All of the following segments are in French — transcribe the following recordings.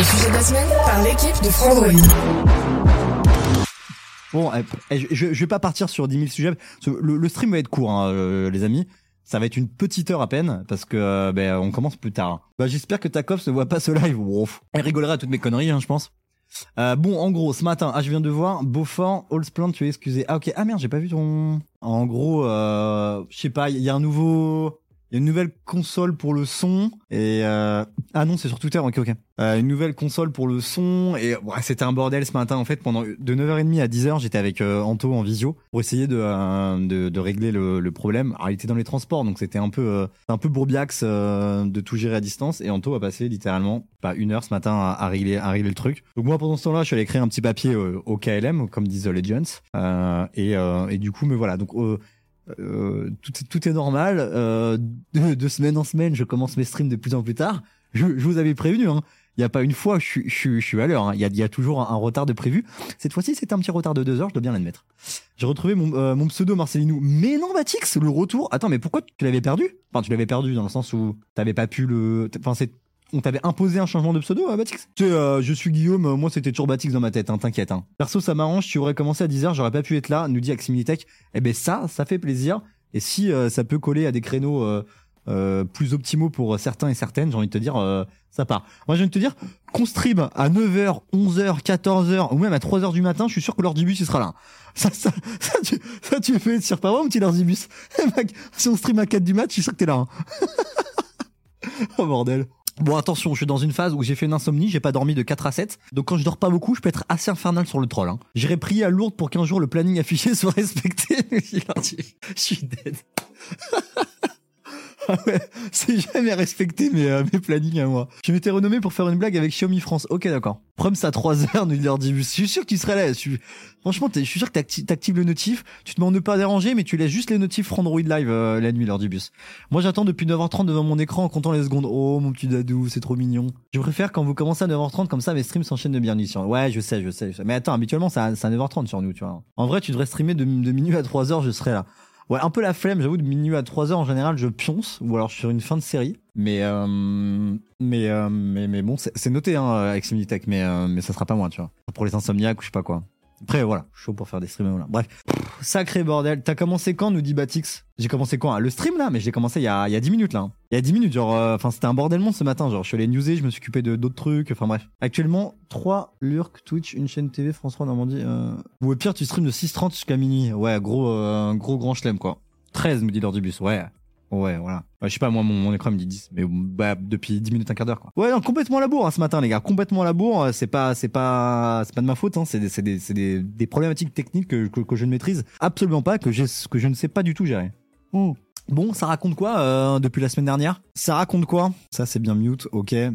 Le sujet de la semaine par l'équipe de Frandroid. Bon, eh, eh, je, vais pas partir sur 10 000 sujets. Le, stream va être court, hein, euh, les amis. Ça va être une petite heure à peine parce que euh, ben, on commence plus tard. Bah, j'espère que Takov ne voit pas ce live. Elle rigolera à toutes mes conneries, hein, je pense. Euh, bon, en gros, ce matin, ah, je viens de voir Beaufort, Allsplant, tu es excusé. Ah ok, ah merde, j'ai pas vu ton. En gros, je sais pas, il y a un nouveau, il y a une nouvelle console pour le son et euh... ah non, c'est sur Twitter. Ok, ok. Euh, une nouvelle console pour le son et ouais, c'était un bordel ce matin en fait. Pendant de 9h30 à 10h, j'étais avec euh, Anto en visio pour essayer de euh, de, de régler le, le problème. Alors, il était dans les transports, donc c'était un peu euh, un peu bourbiax euh, de tout gérer à distance. Et Anto a passé littéralement pas une heure ce matin à, à régler à régler le truc. Donc moi pendant ce temps-là, je suis allé créer un petit papier au KLM, comme disent The Legends. Et et du coup, me voilà. Donc euh, tout, est- tout est normal. Euh, de, de semaine en semaine, je commence mes streams de plus en plus tard. Je, je vous avais prévenu. Hein. Il n'y a pas une fois, je, je, je suis à l'heure. hein. Il y, a, il y a toujours un, un retard de prévu. Cette fois-ci, c'était un petit retard de deux heures, je dois bien l'admettre. J'ai retrouvé mon, euh, mon pseudo Marcelinou. Mais non, Batix, le retour. Attends, mais pourquoi tu l'avais perdu? Enfin, tu l'avais perdu dans le sens où t'avais pas pu le. Enfin, c'est. On t'avait imposé un changement de pseudo, euh, Batix? Tu sais, euh, je suis Guillaume, euh, moi c'était toujours Batix dans ma tête, hein, t'inquiète. Hein. Perso, ça m'arrange, tu aurais commencé à 10h, j'aurais pas pu être là, nous dit Aximilitech. Eh ben ça, ça fait plaisir. Et si euh, ça peut coller à des créneaux euh, euh, plus optimaux pour certains et certaines, j'ai envie de te dire, ça part. Moi, j'ai envie de te dire, qu'on stream à 9h, 11h, 14h, ou même à 3h du matin, je suis sûr que l'ordibus, il sera là. Ça, ça, ça, tu, ça, tu fais sur pas mon petit l'ordibus. Eh, si on stream à 4 du match, je suis sûr que t'es là. hein. oh bordel. Bon, attention, je suis dans une phase où j'ai fait une insomnie, j'ai pas dormi de 4 à 7. Donc quand je dors pas beaucoup, je peux être assez infernal sur le troll. Hein. J'irai prier à Lourdes pour qu'un jour le planning affiché soit respecté. je suis dead. C'est jamais respecté mes, euh, mes plannings à moi. Je m'étais renommé pour faire une blague avec Xiaomi France. Ok, d'accord. Prums à 3h, nous dit l'ordibus. Je suis sûr que tu serais là. Franchement, je suis sûr que t'acti- t'actives le notif. Tu te demandes de pas déranger, mais tu laisses juste les notifs Android Live euh, la nuit, l'ordibus. Moi, j'attends depuis 9h30 devant mon écran en comptant les secondes. Oh, mon petit dadou, c'est trop mignon. Je préfère quand vous commencez à 9h30, comme ça mes streams s'enchaînent de bien sur. Ouais, je sais, je sais, je sais. Mais attends, habituellement, c'est à, c'est à 9h30 sur nous, tu vois. En vrai, tu devrais streamer de, de minuit à 3h, je serai là. Ouais, un peu la flemme, j'avoue, de minuit à 3h en général, je pionce, ou alors je suis sur une fin de série. Mais, euh, mais, euh, mais, mais bon, c'est noté, hein, avec Similitech, mais, euh, mais ça sera pas moi, tu vois. Pour les insomniaques ou je sais pas quoi. Après, voilà, chaud pour faire des streams, voilà. Bref. Sacré bordel. T'as commencé quand, nous dit Batix? J'ai commencé quand? Le stream, là Mais je l'ai commencé il y a, il y a 10 minutes, là. hein. Il y a 10 minutes, genre, euh, enfin, c'était un bordel monde ce matin, genre, je suis allé newser, je me suis occupé de d'autres trucs, enfin, bref. Actuellement, 3 Lurk, Twitch, une chaîne TV, France 3 Normandie, euh... Ou au pire, tu streams de 6h30 jusqu'à minuit. Ouais, gros, euh, gros grand chelem, quoi. 13, me dit l'ordibus, ouais. Ouais, voilà. Ouais, je sais pas, moi, mon, écran me dit 10, mais bah, depuis 10 minutes, un quart d'heure, quoi. Ouais, non, complètement à la bourre, hein, ce matin, les gars. Complètement à la bourre. euh, C'est pas, c'est pas, c'est pas de ma faute, hein. C'est des, c'est des, c'est des, problématiques techniques que, que, je ne maîtrise absolument pas, que, que je ne sais pas du tout gérer. Oh. Bon, ça raconte quoi euh, depuis la semaine dernière? Ça raconte quoi? Ça, c'est bien mute, ok. Euh,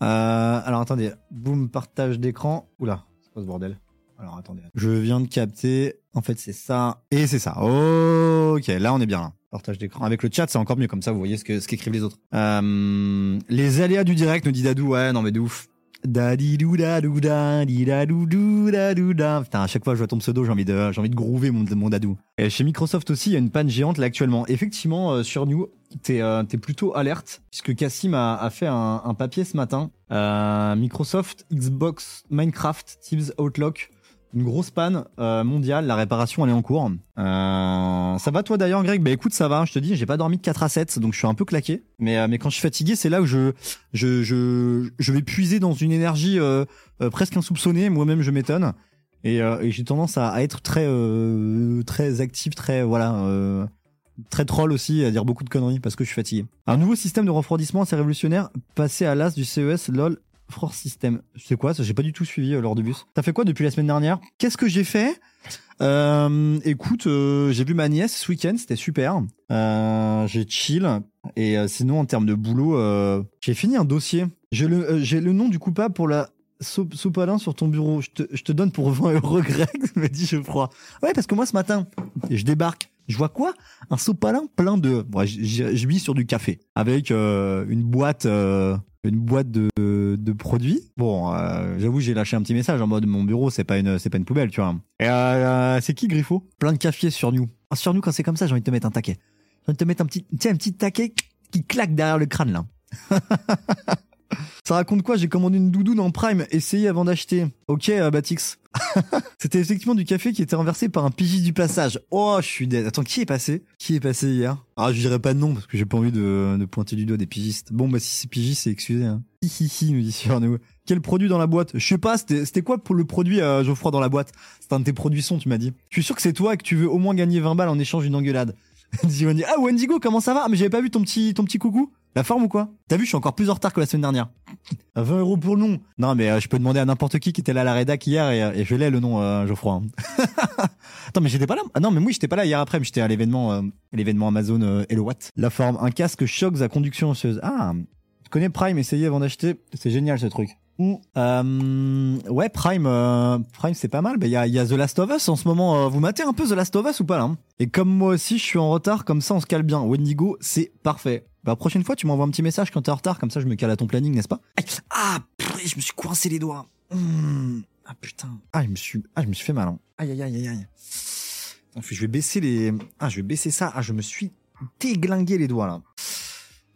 alors, attendez. Boum, partage d'écran. Oula, c'est quoi ce bordel alors attendez. Je viens de capter. En fait, c'est ça. Et c'est ça. Ok, là on est bien là. Partage d'écran. Avec le chat, c'est encore mieux. Comme ça, vous voyez ce que ce qu'écrivent les autres. Euh, les aléas du direct, nous dit Dadou. Ouais, non mais de ouf. Dadidou. Putain, à chaque fois je vois ton pseudo, j'ai envie de, j'ai envie de groover mon, mon dadou. Et chez Microsoft aussi, il y a une panne géante là actuellement. Effectivement, euh, sur New, t'es, euh, t'es plutôt alerte puisque Cassim a, a fait un, un papier ce matin. Euh, Microsoft, Xbox, Minecraft, Teams, Outlook. Une grosse panne euh, mondiale, la réparation elle est en cours. Euh, ça va toi d'ailleurs Greg? Bah écoute ça va, je te dis, j'ai pas dormi de 4 à 7 donc je suis un peu claqué. Mais, euh, mais quand je suis fatigué c'est là où je, je, je, je vais puiser dans une énergie euh, euh, presque insoupçonnée, moi-même je m'étonne. Et, euh, et j'ai tendance à, être très, très actif, très voilà, très troll aussi, à dire beaucoup de conneries parce que je suis fatigué. Un nouveau système de refroidissement assez révolutionnaire, passé à l'as du CES, lol, Force System. C'est quoi ça? J'ai pas du tout suivi euh, lors du bus. T'as fait quoi depuis la semaine dernière? Qu'est-ce que j'ai fait? Euh, Écoute, euh, j'ai vu ma nièce ce week-end, c'était super. J'ai chill. Et sinon, en termes de boulot, j'ai fini un dossier. J'ai le, nom du coupable pour la sopalin sur ton bureau. Je te, donne pour 20 euros, Greg, me dit Geoffroy. Ouais, parce que moi, ce matin, je débarque. Je vois quoi? Un sopalin plein de... J- je vis sur du café. Avec une boîte... euh, une boîte de, de produits. Bon, euh, j'avoue, j'ai lâché un petit message en mode mon bureau, c'est pas une, c'est pas une poubelle, tu vois. Et euh, c'est qui Griffo? Plein de café sur nous. Ah, sur nous, quand c'est comme ça, j'ai envie de te mettre un taquet. J'ai envie de te mettre un petit, sais, un petit taquet qui claque derrière le crâne là. Ça raconte quoi J'ai commandé une doudoune en prime, essayé avant d'acheter. Ok, euh, Batix. C'était effectivement du café qui était renversé par un pigiste du passage. Oh, je suis dead. Attends, qui est passé Qui est passé hier Ah, je dirais pas de nom parce que j'ai pas envie de, de pointer du doigt des pigistes. Bon, bah si c'est pigiste, c'est excusé. Hein. Hi hi hi, nous dit nous. Quel produit dans la boîte Je sais pas, c'était quoi pour le produit euh, Geoffroy dans la boîte C'était un de tes produits son, tu m'as dit. Je suis sûr que c'est toi que tu veux au moins gagner 20 balles en échange d'une engueulade. Ah Wendigo, comment ça va Ah mais j'avais pas vu ton petit ton petit coucou. La forme ou quoi? T'as vu, je suis encore plus en retard que la semaine dernière. À 20 euros pour le nom. Non mais euh, je peux demander à n'importe qui qui était là à la rédac hier et, euh, et je l'ai le nom euh, Geoffroy. hein. Attends mais j'étais pas là. Ah non mais oui j'étais pas là hier après, mais j'étais à l'événement euh, l'événement Amazon euh, Hello What. La forme, un casque shocks à conduction osseuse. Ah, tu connais Prime, essayez avant d'acheter. C'est génial ce truc. Ou, euh, ouais, Prime, euh, Prime, c'est pas mal. Il y, a, y a The Last of Us en ce moment. euh, vous matez un peu The Last of Us ou pas là hein? Et comme moi aussi, je suis en retard, comme ça on se cale bien. Wendigo, c'est parfait. Bah prochaine fois, tu m'envoies un petit message quand t'es en retard, comme ça je me cale à ton planning, n'est-ce pas? Ah, purée, je me suis coincé les doigts. Mmh. Ah putain. Ah, je me suis, ah, je me suis fait mal. hein. Aïe aïe aïe aïe aïe. Je vais baisser les. Ah, je vais baisser ça. Ah, je me suis déglingué les doigts là.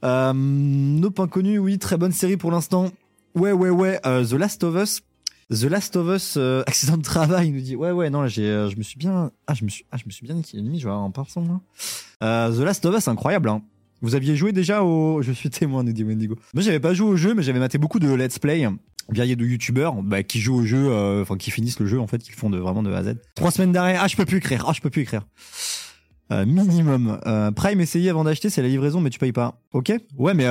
Euh, Nope inconnu, oui, très bonne série pour l'instant. Ouais, ouais, ouais. euh, The Last of Us. The Last of Us, euh, accident de travail, il nous dit. Ouais, ouais, non, là, j'ai, euh, je me suis bien, ah, je me suis, ah, je me suis bien mis, je vais passant là. Euh, The Last of Us, incroyable. Hein. Vous aviez joué déjà au, je suis témoin, nous dit Wendigo. Moi, j'avais pas joué au jeu, mais j'avais maté beaucoup de let's play. Bien, il y a de youtubeurs bah, qui jouent au jeu, enfin qui finissent le jeu en fait, qui font de vraiment de A à Z. Trois semaines d'arrêt. Ah, je peux plus écrire. Ah, je peux plus écrire. Minimum. Prime, essayez avant d'acheter, c'est la livraison, mais tu payes pas. Ok? Ouais, mais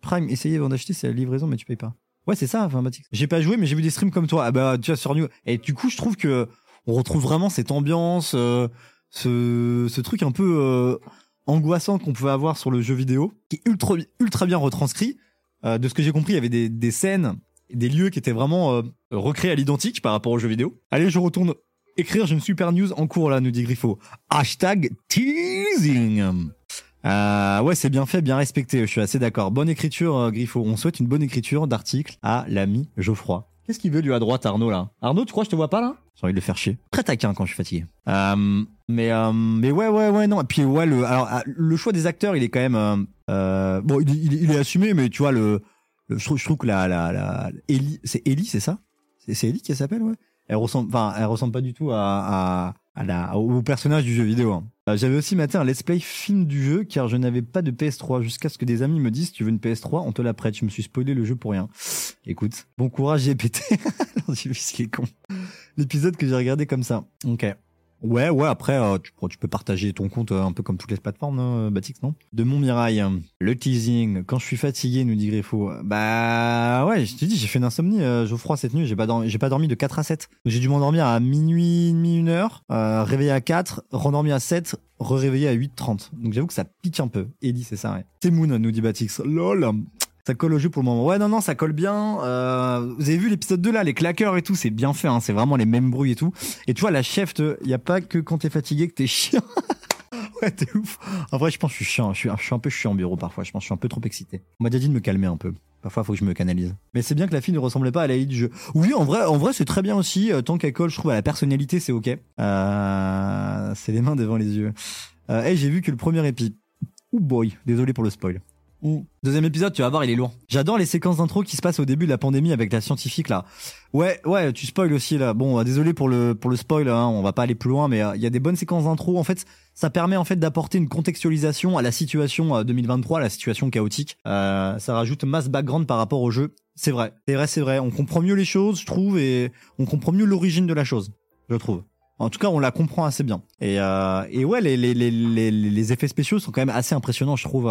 Prime, essayez avant d'acheter, c'est la livraison, mais tu payes pas. Ouais, c'est ça, Mathis. J'ai pas joué, mais j'ai vu des streams comme toi. Ah bah, tu vois, sur New. Et du coup, je trouve que on retrouve vraiment cette ambiance, euh, ce, ce truc un peu euh, angoissant qu'on pouvait avoir sur le jeu vidéo, qui est ultra, ultra bien retranscrit. Euh, de ce que j'ai compris, il y avait des, des scènes, des lieux qui étaient vraiment euh, recréés à l'identique par rapport au jeu vidéo. Allez, je retourne écrire, j'ai une super news en cours là, nous dit Griffo. Hashtag teasing. Euh, ouais, c'est bien fait, bien respecté. Je suis assez d'accord. Bonne écriture, euh, Griffo. On souhaite une bonne écriture d'article à l'ami Geoffroy. Qu'est-ce qu'il veut lui à droite, Arnaud là? Arnaud, tu crois que je te vois pas là? J'ai envie de le faire chier. Très taquin quand je suis fatigué. Euh, mais euh, mais ouais ouais ouais non. Et puis ouais le alors ah, le choix des acteurs, il est quand même euh, bon, il, il- il est assumé, mais tu vois le, le- je trouve je trouve que la la la Ellie, c'est Ellie, c'est ça? C'est c'est Ellie qui s'appelle ouais? Elle ressemble, enfin, elle ressemble pas du tout à, à, à la, au personnage du jeu vidéo. hein. Euh, J'avais aussi maté un let's play film du jeu car je n'avais pas de PS3 jusqu'à ce que des amis me disent tu veux une PS3 on te la prête. Je me suis spoilé le jeu pour rien. Écoute, bon courage j'ai pété. Ce qui est con. L'épisode que j'ai regardé comme ça. Ok. Ouais, ouais, après, euh, tu, peux partager ton compte euh, un peu comme toutes les plateformes, non, Batix, non? De mon Mirail, le teasing, quand je suis fatigué, nous dit Griffo. Bah ouais, je te dis, j'ai fait une insomnie, euh, Geoffroy, cette nuit, j'ai pas, dormi, j'ai pas dormi de 4 à 7. J'ai dû m'endormir à minuit, demi, une heure, euh, réveillé à 4, rendormi à 7, re-réveillé à 8.30. Donc j'avoue que ça pique un peu. Eddie, c'est ça, ouais. Moon, nous dit Batix. Lol ça colle au jeu pour le moment. Ouais, non, non, ça colle bien. Euh, vous avez vu l'épisode 2 là, les claqueurs et tout, c'est bien fait. Hein, c'est vraiment les mêmes bruits et tout. Et tu vois, la chef, il y a pas que quand t'es fatigué que t'es chiant. ouais, t'es ouf. En vrai, je pense que je suis chiant. Je suis, un peu chiant en bureau parfois. Je pense que je suis un peu trop excité. On m'a déjà dit de me calmer un peu. Parfois, faut que je me canalise. Mais c'est bien que la fille ne ressemblait pas à la du jeu. Oui, en vrai, en vrai, c'est très bien aussi. Euh, tant qu'elle colle, je trouve à la personnalité, c'est ok. Euh, c'est les mains devant les yeux. Euh, hey, j'ai vu que le premier épi. Oh boy, désolé pour le spoil. Ouh. Deuxième épisode, tu vas voir, il est lourd. J'adore les séquences d'intro qui se passent au début de la pandémie avec la scientifique là. Ouais, ouais, tu spoil aussi là. Bon, euh, désolé pour le pour le spoil, hein, on va pas aller plus loin, mais euh, il y a des bonnes séquences d'intro. En fait, ça permet en fait d'apporter une contextualisation à la situation euh, 2023, la situation chaotique. Euh, ça rajoute masse background par rapport au jeu. C'est vrai, c'est vrai, c'est vrai. On comprend mieux les choses, je trouve, et on comprend mieux l'origine de la chose, je trouve. En tout cas, on la comprend assez bien. Et, euh, et ouais, les, les, les, les effets spéciaux sont quand même assez impressionnants, je trouve.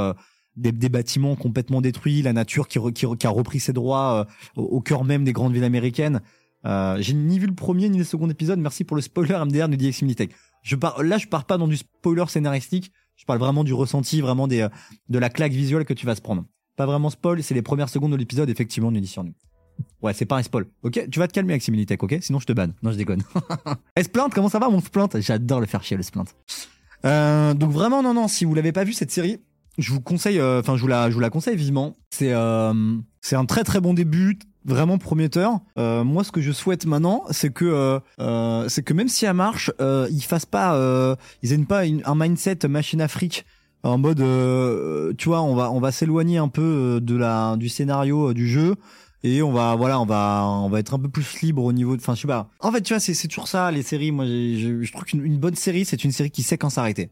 Des, bâtiments complètement détruits, la nature qui, a repris ses droits euh, au, cœur même des grandes villes américaines. Euh, J'ai ni vu le premier ni le second épisode. Merci pour le spoiler MDR nous dit Eximilitech. Je là, je pars pas dans du spoiler scénaristique. Je parle vraiment du ressenti, vraiment euh, de la claque visuelle que tu vas se prendre. Pas vraiment spoil, c'est les premières secondes de l'épisode, effectivement, nous dit sur nous. Ouais, c'est pas un spoil. Ok, tu vas te calmer avec Similitech, ok? Sinon je te banne. Non, je déconne. Eh, Splint, comment ça va mon Splint J'adore le faire chier le Splint. Euh, donc vraiment, non, non, si vous l'avez pas vu cette série, je vous conseille, euh, enfin je vous la, je vous la conseille vivement. C'est, euh, c'est un très très bon début, vraiment prometteur. Euh, moi, ce que je souhaite maintenant, c'est que, euh, euh, c'est que même si elle marche, ils fassent pas, ils aient pas un mindset machine afrique en mode, tu vois, on va, on va s'éloigner un peu de la, du scénario du jeu et on va voilà on va on va être un peu plus libre au niveau de enfin je sais pas en fait tu vois c'est c'est toujours ça les séries moi je, je trouve qu'une une bonne série c'est une série qui sait quand s'arrêter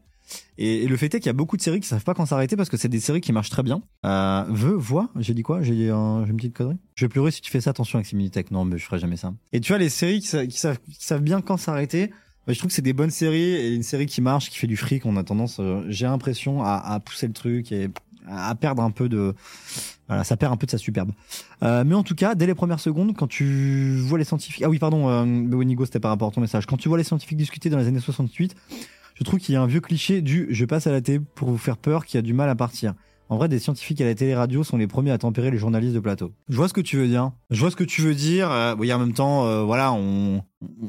et, et le fait est qu'il y a beaucoup de séries qui savent pas quand s'arrêter parce que c'est des séries qui marchent très bien. Euh, veux vois j'ai dit quoi? J'ai j'ai une petite connerie? Je vais pleurer si tu fais ça attention avec Similitech. Non mais je ferai jamais ça. Et tu vois les séries qui, qui savent qui savent bien quand s'arrêter bah, je trouve que c'est des bonnes séries et une série qui marche qui fait du fric. On a tendance euh, j'ai l'impression à, à pousser le truc et à perdre un peu de voilà ça perd un peu de sa superbe. Euh, mais en tout cas, dès les premières secondes, quand tu vois les scientifiques, ah oui, pardon, euh, Wenigo, c'était par rapport à ton message. Quand tu vois les scientifiques discuter dans les années 68, je trouve qu'il y a un vieux cliché du je passe à la télé pour vous faire peur qui a du mal à partir. En vrai, des scientifiques à la télé-radio sont les premiers à tempérer les journalistes de plateau. Je vois ce que tu veux dire. Je vois ce que tu veux dire. Euh, oui, en même temps, euh, voilà, on,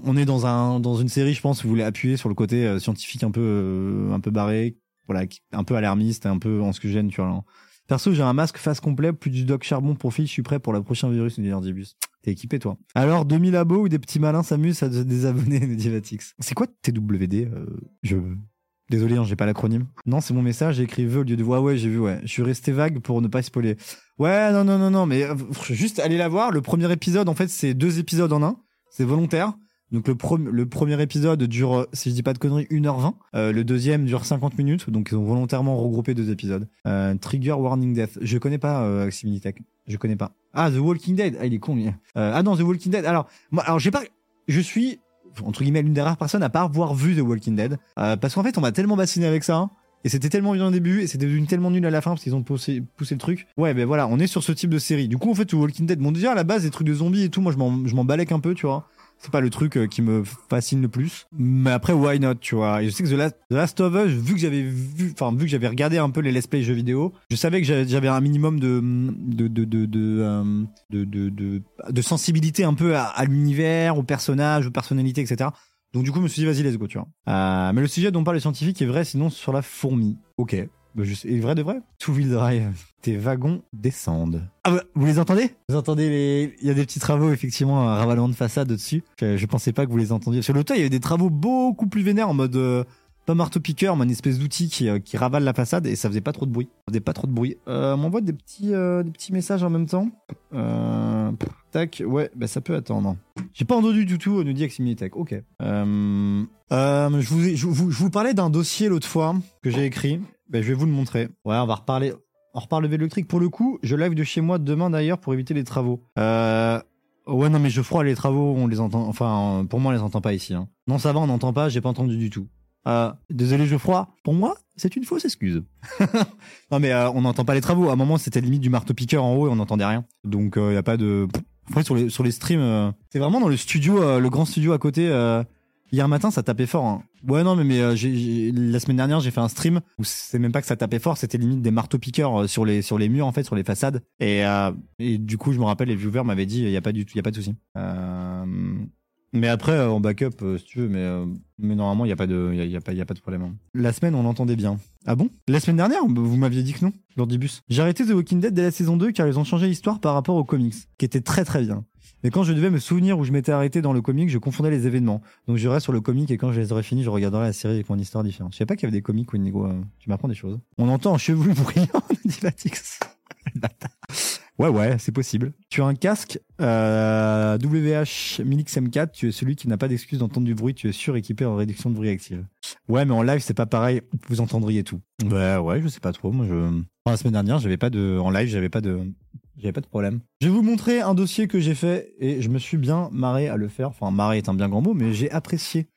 on est dans un dans une série, je pense, vous voulez appuyer sur le côté euh, scientifique un peu euh, un peu barré, voilà, un peu alarmiste, un peu en ce que gêne, tu vois. Perso, j'ai un masque face complet, plus du doc charbon profil, je suis prêt pour le prochain virus, nous dit. T'es équipé, toi. Alors, 2000 abos ou des petits malins s'amusent à se désabonner, nous. C'est quoi TWD euh, Je... Désolé, hein, j'ai pas l'acronyme. Non, c'est mon message, j'ai écrit au lieu de voix. Ouais, j'ai vu, ouais. Je suis resté vague pour ne pas spoiler. Ouais, non, non, non, non, mais euh, juste allez la voir. Le premier épisode, en fait, c'est deux épisodes en un. C'est volontaire. Donc le, premier épisode dure, euh, si je dis pas de conneries, 1h20. Euh, le deuxième dure 50 minutes. Donc ils ont volontairement regroupé deux épisodes. Trigger Warning Death. Je connais pas euh, Similitech. Je connais pas. Ah, The Walking Dead. Ah, il est con. lui. Euh, ah non, The Walking Dead. Alors, moi, alors j'ai pas... Je suis, entre guillemets, l'une des rares personnes à pas avoir vu The Walking Dead. Euh, parce qu'en fait, on m'a tellement bassiné avec ça. Et c'était tellement bien au début, et c'était devenu tellement nul à la fin parce qu'ils ont poussé, poussé le truc. Ouais, ben voilà, on est sur ce type de série. Du coup, en fait, The Walking Dead, bon, déjà à la base, des trucs de zombies et tout, moi, je m'en balèque un peu, tu vois. C'est pas le truc euh, qui me fascine le plus. Mais après, why not, tu vois? Et je sais que The Last, of Us, vu que j'avais vu, enfin, vu que j'avais regardé un peu les let's play jeux vidéo, je savais que j'avais un minimum de, de, de, de, de, euh, de, de, de, de sensibilité un peu à, l'univers, aux personnages, aux personnalités, etc. Donc du coup, je me suis dit, vas-y, let's go, tu vois. Euh, mais le sujet dont parle les scientifiques est vrai, sinon sur la fourmi. Ok. Je sais- vrai de vrai? Two wheel drive. Tes wagons descendent. Ah bah, vous les entendez? Vous entendez les... Il y a des petits travaux, effectivement, un ravalement de façade dessus. Je, je pensais pas que vous les entendiez. Sur le toit, il y avait des travaux beaucoup plus vénères en mode... euh, pas marteau-piqueur, mais une espèce d'outil qui, euh, qui ravale la façade et ça faisait pas trop de bruit. Ça faisait pas trop de bruit. Euh, on m'envoie des petits, euh, des petits messages en même temps. Euh, tac, ouais, bah ça peut attendre. J'ai pas entendu du tout, nous dit Eximilitech. Ok. Je, vous, je, vous, je vous parlais d'un dossier l'autre fois que j'ai écrit. Ben, je vais vous le montrer. Ouais, on va reparler. On reparle vélo électrique. Pour le coup, je live de chez moi demain d'ailleurs pour éviter les travaux. Euh, ouais, non, mais je froid les travaux, on les entend. Enfin, pour moi, on les entend pas ici. hein. Non, ça va, on n'entend pas. J'ai pas entendu du tout. Euh, désolé, Geoffroy. Pour moi, c'est une fausse excuse. non, mais euh, on n'entend pas les travaux. À un moment, c'était limite du marteau-piqueur en haut et on n'entendait rien. Donc, il y a pas de. Après, sur les, sur les streams, euh, c'est vraiment dans le studio, euh, le grand studio à côté. Hier matin, ça tapait fort. hein. Ouais, non, mais, euh, la semaine dernière, j'ai fait un stream où c'est même pas que ça tapait fort, c'était limite des marteaux-piqueurs euh, sur les, sur les murs, en fait, sur les façades. Et, euh, du coup, je me rappelle, les viewers m'avaient dit, il y a pas du tout, il pas de souci. Mais après, en backup, si tu veux, mais, normalement, il y a pas de, y a, pas, de problème. hein. La semaine, on l'entendait bien. Ah bon? La semaine dernière, vous m'aviez dit que non, Lordibus. J'ai arrêté The Walking Dead dès la saison 2 car ils ont changé l'histoire par rapport aux comics, qui était très très bien. Mais quand je devais me souvenir où je m'étais arrêté dans le comic, je confondais les événements. Donc je reste sur le comic et quand je les aurai finis, je regarderai la série avec mon histoire différente. Je savais pas qu'il y avait des comics où Inigo, euh, tu m'apprends des choses. On entend un chevelu bruyant, dit. Ouais, ouais, c'est possible. Tu as un casque euh, WH Minix M4, tu es celui qui n'a pas d'excuse d'entendre du bruit, tu es suréquipé en réduction de bruit active. Ouais, mais en live, c'est pas pareil, vous entendriez tout. Ouais, ouais, je sais pas trop. Moi, je. La semaine dernière, j'avais pas de. En live, j'avais pas de. J'avais pas de problème. Je vais vous montrer un dossier que j'ai fait et je me suis bien marré à le faire. Enfin, marré est un bien grand mot, mais j'ai apprécié.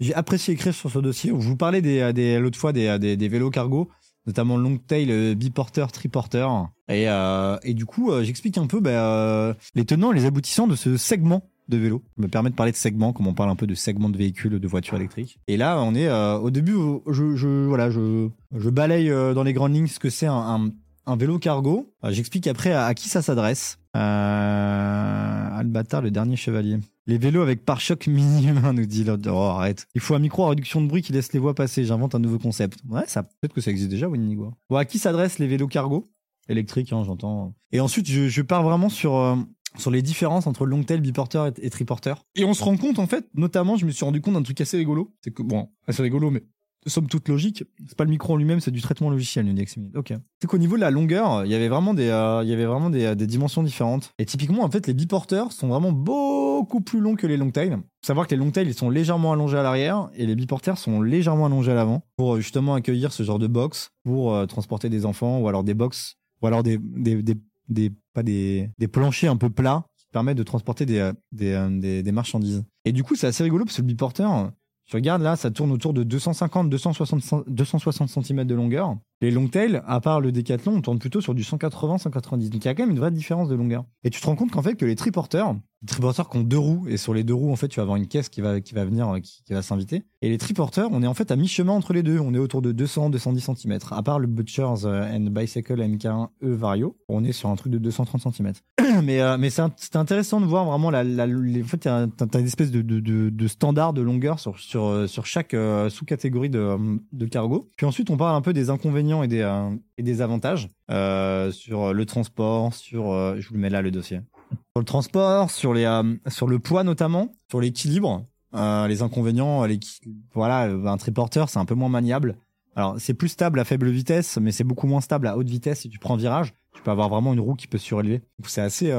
J'ai apprécié écrire sur ce dossier. Je vous parlais des, des l'autre fois des, des vélos cargo. notamment Longtail, euh, Biporter, Triporter. Et, euh, et du coup, euh, j'explique un peu euh, les tenants et les aboutissants de ce segment de vélo. Ça me permet de parler de segment, comme on parle un peu de segment de véhicules, de voitures électriques. Et là, on est euh, au début, je, je, voilà, je, je balaye euh, dans les grandes lignes ce que c'est un, un vélo cargo. Euh, J'explique après à, qui ça s'adresse. Euh, Albatar, le dernier chevalier. Les vélos avec pare-choc mini-humain, nous dit l'autre. Oh, arrête. Il faut un micro à réduction de bruit qui laisse les voix passer. J'invente un nouveau concept. Ouais, peut-être que ça existe déjà, Winnigo. Bon, à qui s'adressent les vélos cargo? Électriques, hein, j'entends. Et ensuite, je, je pars vraiment sur, euh, sur les différences entre longtail, biporter et, et triporter. Et on se rend compte, en fait, notamment, je me suis rendu compte d'un truc assez rigolo. C'est que, bon, assez rigolo, mais somme toute logique. C'est pas le micro en lui-même, c'est du traitement logiciel, nous dit. Ok. C'est qu'au niveau de la longueur, il y avait vraiment des, euh, il y avait vraiment des, euh, des dimensions différentes. Et typiquement, en fait, les biporteurs sont vraiment beaucoup plus longs que les longtails. Faut savoir que les longtails, ils sont légèrement allongés à l'arrière et les biporteurs sont légèrement allongés à l'avant pour euh, justement accueillir ce genre de box pour transporter des enfants ou alors des box ou alors des, des, des, des pas des, des planchers un peu plats qui permettent de transporter des, des, des marchandises. Et du coup, c'est assez rigolo parce que le biporteur, je regarde là, ça tourne autour de 250, 260, 260 cm de longueur. Les longtails, à part le décathlon, on tourne plutôt sur du 180, 190. Donc il y a quand même une vraie différence de longueur. Et tu te rends compte qu'en fait que les triporteurs, les triporteurs qui ont deux roues, et sur les deux roues, en fait, tu vas avoir une caisse qui va, qui va venir, euh, qui, va s'inviter. Et les triporteurs, on est en fait à mi-chemin entre les deux. On est autour de 200, 210 cm. À part le Butchers euh, and Bicycle MK1 E Vario, on est sur un truc de 230 cm. mais euh, c'est int- c'est intéressant de voir vraiment la, les, en fait t'as une espèce de, de, standard de longueur sur sur chaque sous-catégorie de de cargo. Puis ensuite on parle un peu des inconvénients et des euh, et des avantages euh, sur le transport, sur euh, je vous le mets là le dossier. Sur le transport, sur les sur le poids notamment, sur l'équilibre, les inconvénients, les voilà, un triporteur c'est un peu moins maniable. Alors, c'est plus stable à faible vitesse, mais c'est beaucoup moins stable à haute vitesse si tu prends virage. Tu peux avoir vraiment une roue qui peut surélever. C'est assez,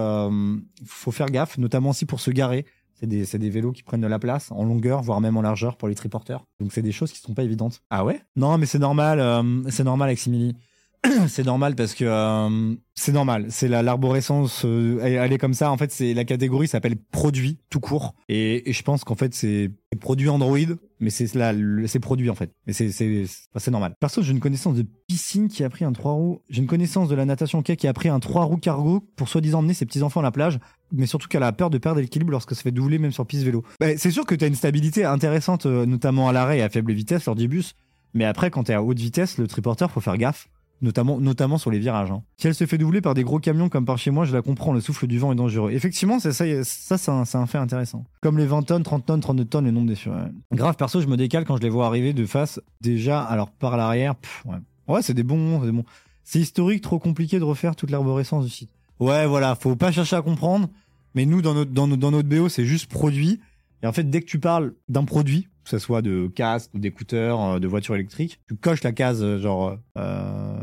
faut faire gaffe, notamment aussi pour se garer. C'est des, vélos qui prennent de la place en longueur, voire même en largeur pour les triporteurs. Donc, c'est des choses qui sont pas évidentes. Ah ouais? Non, mais c'est normal, euh, c'est normal, Aximili. c'est normal parce que euh, c'est normal. C'est la l'arborescence, euh, elle, est comme ça. En fait, c'est la catégorie s'appelle produit tout court. Et, je pense qu'en fait c'est produit Android, mais c'est là c'est produit en fait. Mais c'est c'est c'est normal. Perso, j'ai une connaissance de piscine qui a pris un trois roues. J'ai une connaissance de la natation quai qui a pris un trois roues cargo pour soi-disant emmener ses petits enfants à la plage. Mais surtout qu'elle a peur de perdre l'équilibre lorsque ça fait doubler même sur piste vélo. Bah, c'est sûr que tu as une stabilité intéressante, euh, notamment à l'arrêt et à faible vitesse lors du bus. Mais après, quand t'es à haute vitesse, le triporteur, faut faire gaffe notamment notamment sur les virages. hein. Si elle se fait doubler par des gros camions comme par chez moi, je la comprends, le souffle du vent est dangereux. Effectivement, c'est ça, ça c'est un, fait intéressant. Comme les 20 tonnes, 30 tonnes, 32 tonnes, le nombre des sur. Grave, perso, je me décale quand je les vois arriver de face. Déjà, alors par l'arrière, ouais, ouais c'est des bons, c'est des bons. C'est historique, trop compliqué de refaire toute l'arborescence du site. Ouais, voilà, faut pas chercher à comprendre. Mais nous, dans notre, dans notre, dans notre BO, c'est juste produit. Et en fait, dès que tu parles d'un produit, que ce soit de casque, ou d'écouteurs, euh, de voiture électrique, tu coches la case euh, genre euh,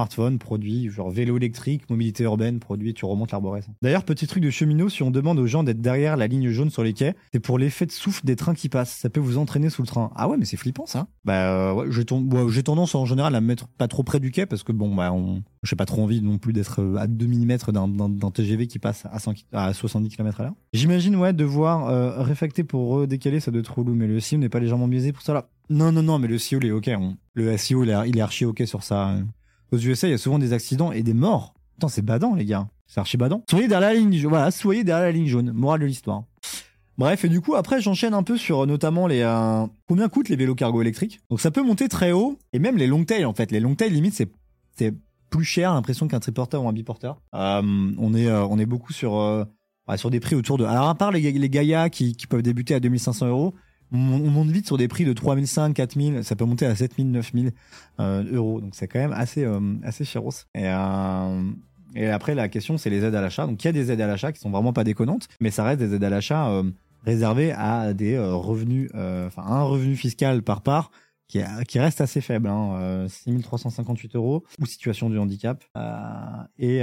smartphone, produit, genre vélo électrique, mobilité urbaine, produit, tu remontes l'arborescence. D'ailleurs, petit truc de cheminot, si on demande aux gens d'être derrière la ligne jaune sur les quais, c'est pour l'effet de souffle des trains qui passent. Ça peut vous entraîner sous le train. Ah ouais, mais c'est flippant ça. Bah euh, ouais, j'ai tendance en général à me mettre pas trop près du quai parce que bon, bah on, j'ai pas trop envie non plus d'être euh, à 2 mm d'un, TGV qui passe à, 100 ki- à 70 km à l'heure. J'imagine, ouais, devoir euh, réfacter pour redécaler, ça doit être relou, mais le SEO n'est pas légèrement biaisé pour ça là. Non, non, non, mais le SEO, il est ok. le SEO, il est, il est archi ok sur ça. Aux USA, il y a souvent des accidents et des morts. Putain, c'est badant, les gars. C'est archi badant. Soyez derrière la ligne jaune. Voilà, soyez derrière la ligne jaune. Morale de l'histoire. Bref, et du coup, après, j'enchaîne un peu sur euh, notamment les. euh, combien coûtent les vélos cargo électriques Donc, ça peut monter très haut. Et même les long tail, en fait. Les long tail, limite, c'est plus cher, l'impression qu'un triporteur ou un biporteur. Euh, on, est, on est beaucoup sur, sur des prix autour de. Alors, à part les, les Gaia qui, qui peuvent débuter à 2500 euros, on, on monte vite sur des prix de 3500, 4000, ça peut monter à 7000, 9000 euh, euros. Donc, c'est quand même assez, euh, assez chéros. Et, euh, et après, la question, c'est les aides à l'achat. Donc, il y a des aides à l'achat qui sont vraiment pas déconnantes, mais ça reste des aides à l'achat euh, réservées à des euh, revenus, euh, enfin, un revenu fiscal par part qui, qui reste assez faible, hein, euh, 6358 euros, ou situation du handicap, et,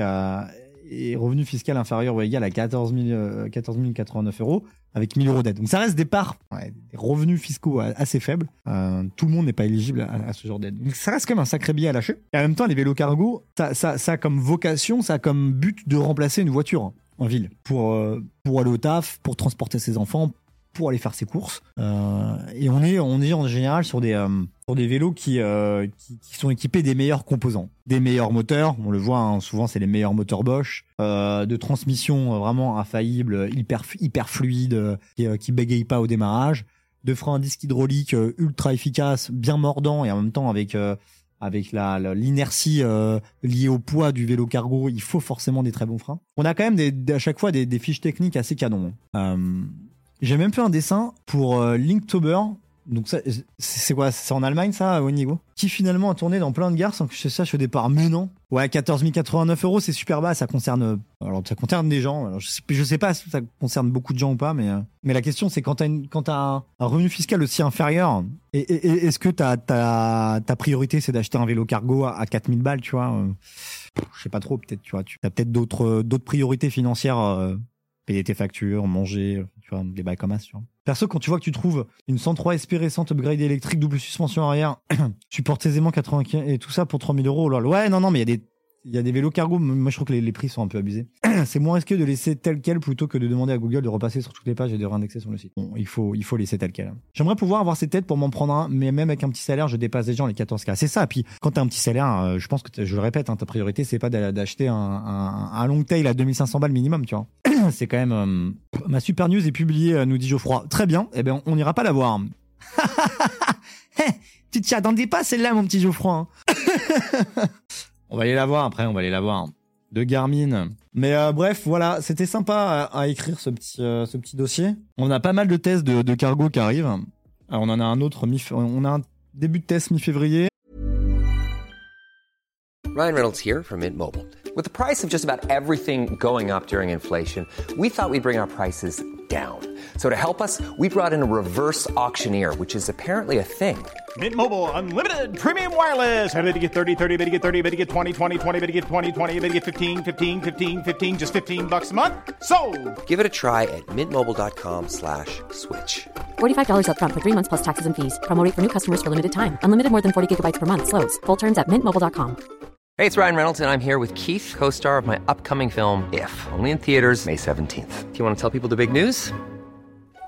et revenu fiscal inférieur ou égal à 14 000, euh, 14 089 euros, avec 1000 euros d'aide. Donc ça reste des parts, des revenus fiscaux assez faibles. Euh, tout le monde n'est pas éligible à, ce genre d'aide. Donc ça reste quand même un sacré billet à lâcher. Et en même temps, les vélos cargo, ça a comme vocation, ça a comme but de remplacer une voiture en ville pour, euh, pour aller au taf, pour transporter ses enfants, pour aller faire ses courses. Euh, et on est, on est en général sur des, euh, sur des vélos qui, euh, qui, qui sont équipés des meilleurs composants, des meilleurs moteurs. On le voit hein, souvent, c'est les meilleurs moteurs Bosch, de transmission vraiment infaillible, hyper hyper fluide, qui, bégaye pas au démarrage, de freins à disque hydraulique ultra efficace, bien mordant et en même temps avec avec la l'inertie liée au poids du vélo cargo, il faut forcément des très bons freins. On a quand même à chaque fois des, fiches techniques assez canons. Euh, J'ai même fait un dessin pour euh, Linktober donc c'est quoi? C'est en Allemagne ça, Wenigo Qui finalement a tourné dans plein de gares sans que je sache au départ. Mais non. Ouais, 14 089 euros, c'est super bas. Ça concerne, alors ça concerne des gens. Je, sais, sais pas si ça concerne beaucoup de gens ou pas, mais euh, mais la question c'est quand t'as as un, revenu fiscal aussi inférieur, et, et, est-ce que ta ta priorité c'est d'acheter un vélo cargo à, 4000 balles, tu vois euh, Je sais pas trop, peut-être, tu vois. Tu as peut-être d'autres d'autres priorités financières. Euh, payer tes factures, manger, tu vois, des bails comme ça, tu vois. Perso, quand tu vois que tu trouves une 103 SP récente upgrade électrique, double suspension arrière, supporte aisément 95 et tout ça pour 3000 euros. Ouais, non, non, mais il y a des il y a des vélos cargo, moi je trouve que les, prix sont un peu abusés. c'est moins risqué de laisser tel quel plutôt que de demander à Google de repasser sur toutes les pages et de réindexer sur le site. Bon, il faut, il faut laisser tel quel. J'aimerais pouvoir avoir ces têtes pour m'en prendre un, mais même avec un petit salaire, je dépasse déjà les 14K. C'est ça. Puis quand t'as un petit salaire, euh, je pense que je le répète, hein, ta priorité c'est pas d'acheter un, un, long tail à 2500 balles minimum, tu vois. c'est quand même euh, ma super news est publiée, euh, nous dit Geoffroy. Très bien. Eh ben on n'ira pas la voir. tu t'y attendais pas celle-là, mon petit Geoffroy. Hein. On va aller la voir après, on va aller la voir. De Garmin. Mais euh, bref, voilà, c'était sympa à, écrire ce petit, euh, ce petit dossier. On a pas mal de tests de, de cargo qui arrivent. Alors on en a un autre, mi on a un début de test mi-février. Ryan Reynolds here from Mint Mobile. With the price of just about everything going up during inflation, we thought we'd bring our prices down. So to help us, we brought in a reverse auctioneer, which is apparently a thing. Mint Mobile unlimited premium wireless. Ready to get 30, 30, bit to get 30, bit to get 20, 20, 20, bit to get 20, 20, bit to get 15, 15, 15, 15 just 15 bucks a month. So, Give it a try at mintmobile.com/switch. slash $45 up front for 3 months plus taxes and fees. Promo for new customers for limited time. Unlimited more than 40 gigabytes per month slows. Full terms at mintmobile.com. Hey, it's Ryan Reynolds and I'm here with Keith, co-star of my upcoming film If, only in theaters May 17th. Do you want to tell people the big news?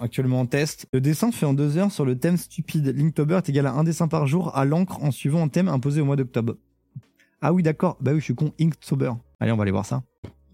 actuellement en test. Le dessin fait en deux heures sur le thème stupide. Linktober est égal à un dessin par jour à l'encre en suivant un thème imposé au mois d'octobre. Ah oui, d'accord. Bah oui, je suis con. Inktober. Allez, on va aller voir ça.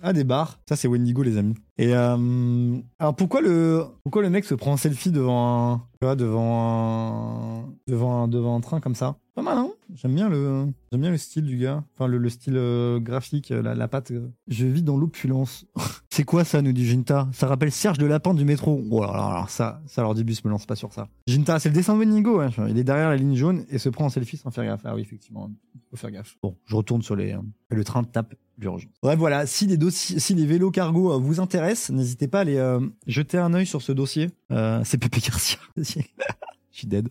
Ah, des bars. Ça, c'est Wendigo, les amis. Et euh, alors, pourquoi le, pourquoi le mec se prend en selfie devant un, devant un, devant un, devant un train comme ça? Pas mal, hein? J'aime bien le, j'aime bien le style du gars. Enfin, le, le style euh, graphique, la, la patte. Je vis dans l'opulence. c'est quoi ça, nous dit Ginta Ça rappelle Serge de Lapin du métro. Oh là là, ça, ça, l'ordibus me lance pas sur ça. Ginta, c'est le dessin de. Hein. Il est derrière la ligne jaune et se prend en selfie sans faire gaffe. Ah oui, effectivement, faut faire gaffe. Bon, je retourne sur les, le train tape l'urgence. Bref, voilà. Si les dossiers, si les vélos cargo euh, vous intéressent, n'hésitez pas à aller euh, jeter un œil sur ce dossier. Euh, c'est Pépé Garcia. Je suis dead.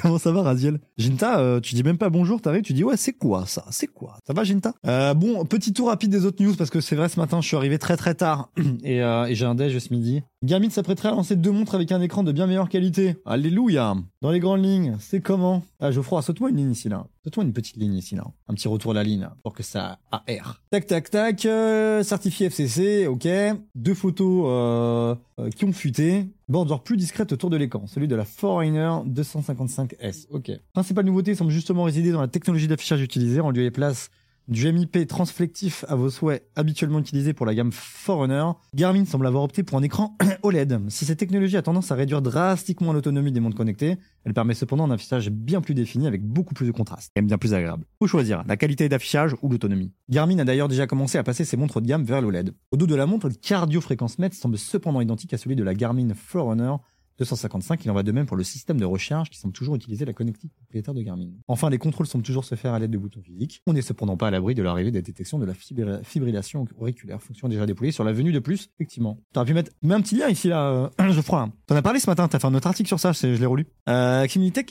Comment ça va, Raziel? Ginta, euh, tu dis même pas bonjour, t'arrives, tu dis ouais, c'est quoi ça? C'est quoi? Ça va, Ginta Bon, petit tour rapide des autres news parce que c'est vrai, ce matin, je suis arrivé très très tard et, et j'ai un déj ce midi. Garmin s'apprêterait à lancer deux montres avec un écran de bien meilleure qualité. Alléluia Dans les grandes lignes, c'est comment? Ah, Geoffroy, saute-moi une ligne ici, là. Saute-moi une petite ligne ici, là. Un petit retour de la ligne, pour que ça aère. Tac, tac, tac. Euh, certifié FCC, ok. Deux photos euh, euh, qui ont fuité. Bordure plus discrète autour de l'écran. Celui de la Foreigner 255S, ok. Principale nouveauté semble justement résider dans la technologie d'affichage utilisée, en lieu et place du MIP transflectif à vos souhaits habituellement utilisé pour la gamme Forerunner, Garmin semble avoir opté pour un écran OLED. Si cette technologie a tendance à réduire drastiquement l'autonomie des montres connectées, elle permet cependant un affichage bien plus défini avec beaucoup plus de contraste et bien plus agréable. Faut choisir la qualité d'affichage ou l'autonomie? Garmin a d'ailleurs déjà commencé à passer ses montres de gamme vers l'OLED. Au dos de la montre, le cardio fréquence mètre semble cependant identique à celui de la Garmin Forerunner 255. Il en va de même pour le système de recharge qui semble toujours utiliser la connectique propriétaire de Garmin. Enfin, les contrôles semblent toujours se faire à l'aide de boutons physiques. On n'est cependant pas à l'abri de l'arrivée des détections de la fibri- fibrillation auriculaire, fonction déjà déployée sur la venue de plus, effectivement. T'aurais pu mettre, un petit lien ici là, euh, hein. T'en as parlé ce matin, t'as fait un autre article sur ça, je l'ai relu. Euh,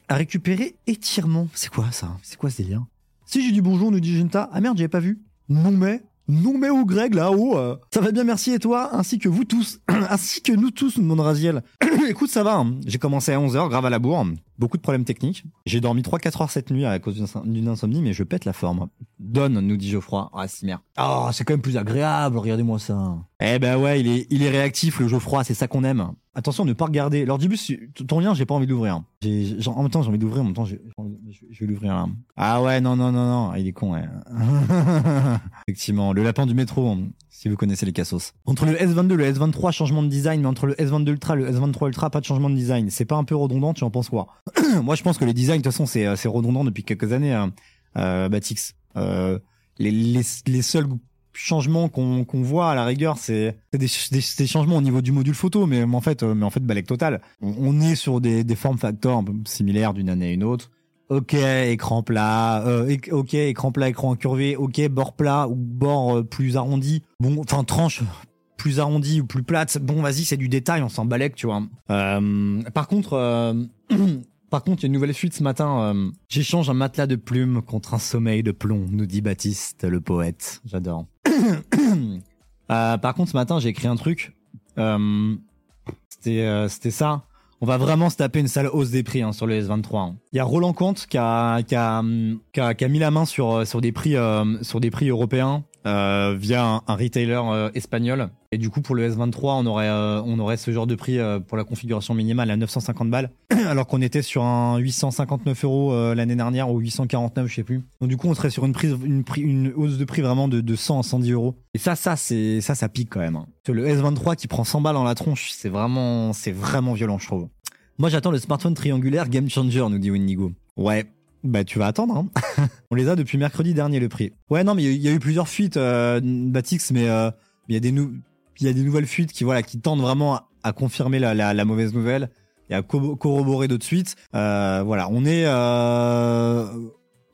a récupéré étirement. C'est quoi ça? C'est quoi ces liens Si j'ai dit bonjour, nous dit Genta. Ah merde, j'avais pas vu. Non au Greg là-haut. euh. Ça va bien, merci et toi, ainsi que vous tous, ainsi que nous tous, nous demande Raziel. Écoute, ça va. hein. J'ai commencé à 11h, grave à la bourre. Beaucoup de problèmes techniques. J'ai dormi 3-4 heures cette nuit à cause d'une insom- d'une insomnie, mais je pète la forme. Donne, nous dit Geoffroy. Ah, si merde. Ah, c'est quand même plus agréable, regardez-moi ça. Eh ben ouais, il est, il est réactif, le Geoffroy, c'est ça qu'on aime. Attention, ne pas regarder. L'ordibus, ton lien, j'ai pas envie d'ouvrir. En même temps, j'ai envie d'ouvrir, en même temps, je, vais l'ouvrir là. Ah ouais, non, non, non, non, il est con, ouais. Effectivement, le lapin du métro, si vous connaissez les cassos. Entre le S22 et le S23, changement de design, mais entre le S22 Ultra le S23 Ultra, pas de changement de design. C'est pas un peu redondant, tu en penses quoi? Moi, je pense que les designs, de toute façon, c'est, euh, redondant depuis quelques années, hein. euh, Batix. Euh, les, les, les seuls changements qu'on qu'on voit à la rigueur, c'est des, changements au niveau du module photo, mais en fait, euh, mais en fait, balèque total. On, est sur des, des formes peu similaires d'une année à une autre. Ok, écran plat. euh, ok, écran plat, écran incurvé. Ok, bord plat ou bord euh, plus arrondi. Bon, enfin tranche plus arrondie ou plus plate. Bon, vas-y, c'est du détail, on s'en balèque, tu vois. Euh, par contre, euh, par contre, il y a une nouvelle fuite ce matin. euh, J'échange un matelas de plumes contre un sommeil de plomb, nous dit Baptiste, le poète. J'adore. Euh, par contre, ce matin, j'ai écrit un truc. Euh, C'était ça. On va vraiment se taper une sale hausse des prix hein, sur le S23. hein. Il y a Roland Comte qui a, mis la main sur, des, prix, européens via un, retailer espagnol. Et du coup, pour le S23, on aurait, euh, on aurait ce genre de prix euh, pour la configuration minimale à 950 balles, alors qu'on était sur un 859 euros euh, l'année dernière ou 849, je sais plus. Donc du coup, on serait sur une prise, une, prix, une hausse de prix vraiment de, de 100 à 110 euros. Et ça, ça, c'est ça, ça pique quand même. hein. Le S23 qui prend 100 balles dans la tronche, c'est vraiment, c'est vraiment violent, je trouve. Moi, j'attends le smartphone triangulaire Game Changer, nous dit Windigo. Ouais. Bah, tu vas attendre, hein. On les a depuis mercredi dernier, le prix. Ouais, non, mais il y a- eu plusieurs fuites, euh, Batix, mais il y a des nou- il y a des nouvelles fuites qui, voilà, qui tendent vraiment à, confirmer la, mauvaise nouvelle et à co- corroborer d'autres suites. Euh, voilà, on est, euh,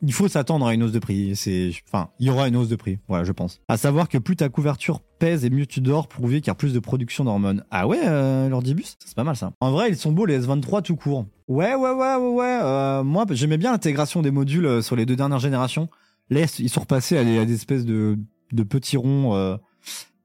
il faut s'attendre à une hausse de prix. C'est, enfin, il y aura une hausse de prix. Voilà, je pense. À savoir que plus ta couverture pèse et mieux tu dors, prouvé qu'il y a plus de production d'hormones. Ah ouais, euh, l'ordibus, c'est pas mal ça. En vrai, ils sont beaux les S23 tout court. Ouais, ouais, ouais, ouais, ouais. euh, moi, j'aimais bien l'intégration des modules sur les deux dernières générations. Là, ils sont repassés à des, espèces de, de petits ronds.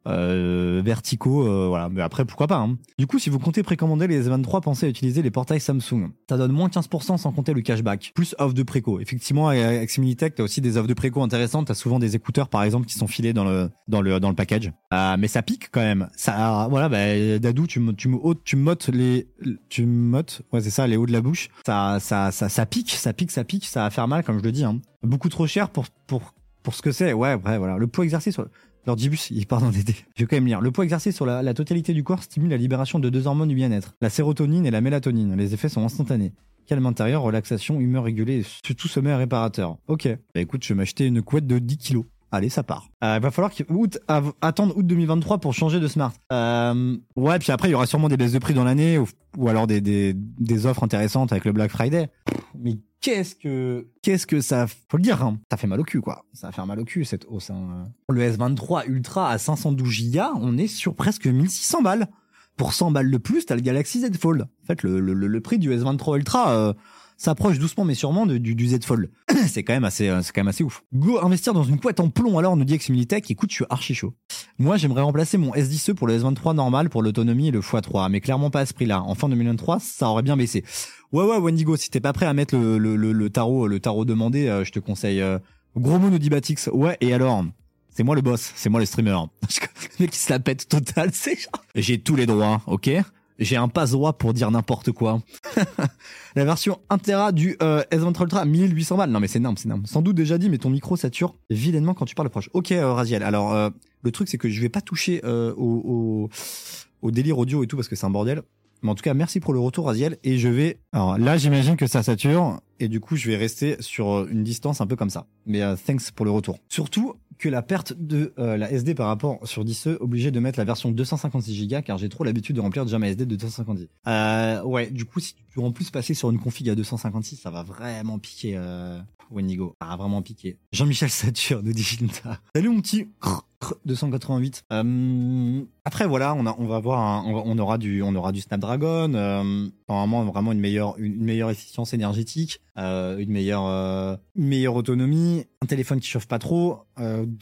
Euh, verticaux, euh, voilà. Mais après, pourquoi pas. hein. Du coup, si vous comptez précommander les S23, pensez à utiliser les portails Samsung. Ça donne moins 15% sans compter le cashback. Plus offre de préco. Effectivement, avec Similitech, t'as aussi des offres de préco intéressantes. T'as souvent des écouteurs, par exemple, qui sont filés dans le dans le dans le package. Euh, mais ça pique quand même. Ça, voilà, bah, Dadou, tu me tu me ôtes- tu mottes les tu mottes, ouais c'est ça, les hauts de la bouche. Ça ça ça pique, ça pique, ça pique, ça va faire mal, comme je le dis. Hein. Beaucoup trop cher pour pour pour ce que c'est. Ouais, après voilà, le poids exercé L'ordibus, il part dans des dé- Je vais quand même lire. Le poids exercé sur la, totalité du corps stimule la libération de deux hormones du bien-être, la sérotonine et la mélatonine. Les effets sont instantanés. Calme intérieur, relaxation, humeur régulée surtout sommeil réparateur. Ok. Bah écoute, je vais m'acheter une couette de 10 kilos. Allez, ça part. Euh, va falloir août, attendre août 2023 pour changer de smart. Euh, ouais, puis après, il y aura sûrement des baisses de prix dans l'année ou, ou alors des, des, des offres intéressantes avec le Black Friday. Mais qu'est-ce que qu'est-ce que ça faut le dire hein, ça fait mal au cul quoi. Ça va faire mal au cul cette hausse hein. le S23 Ultra à 512 Go on est sur presque 1600 balles. Pour 100 balles de plus t'as le Galaxy Z Fold. En fait le, le, le- prix du S23 Ultra euh, s'approche doucement mais sûrement de- du, du Z Fold. C'est quand même assez euh, c'est quand même assez ouf. Go investir dans une couette en plomb alors nous dit Eximilitech. Écoute je suis archi chaud. Moi j'aimerais remplacer mon S10e pour le S23 normal pour l'autonomie et le x3 mais clairement pas à ce prix là en fin 2023 ça aurait bien baissé. Ouais ouais Wendigo, si t'es pas prêt à mettre le, le, le, tarot le tarot demandé, euh, je te conseille euh, Gros mot nous dit Batix. Ouais et alors? C'est moi le boss, c'est moi le streamer. le mec qui se la pète total, c'est genre- J'ai tous les droits, ok? J'ai un passe droit pour dire n'importe quoi. La version 1 Tera du euh, S23 Ultra 1800 balles. Non mais c'est énorme, c'est énorme. Sans doute déjà dit, mais ton micro sature vilainement quand tu parles proche. Ok euh, Raziel, alors euh, le truc c'est que je vais pas toucher au, au, délire audio et tout parce que c'est un bordel. Mais en tout cas, merci pour le retour, Aziel. Et je vais. Alors là, j'imagine que ça sature. et du coup, je vais rester sur une distance un peu comme ça. Mais thanks pour le retour. Surtout que la perte de euh, la SD par rapport sur 10e, obligé de mettre la version 256 Go car j'ai trop l'habitude de remplir déjà ma SD de 256. Euh, ouais, du coup, si tu veux en plus passer sur une config à 256, ça va vraiment piquer euh, Wendigo. Ça va vraiment piquer. Jean-Michel Satur nous dit. Salut mon petit 288. Euh, après voilà, on va voir, on, aura du, on aura du Snapdragon. Euh, normalement vraiment une meilleure, une, meilleure efficience énergétique, euh, une meilleure, euh, meilleure autonomie, un téléphone qui chauffe pas trop.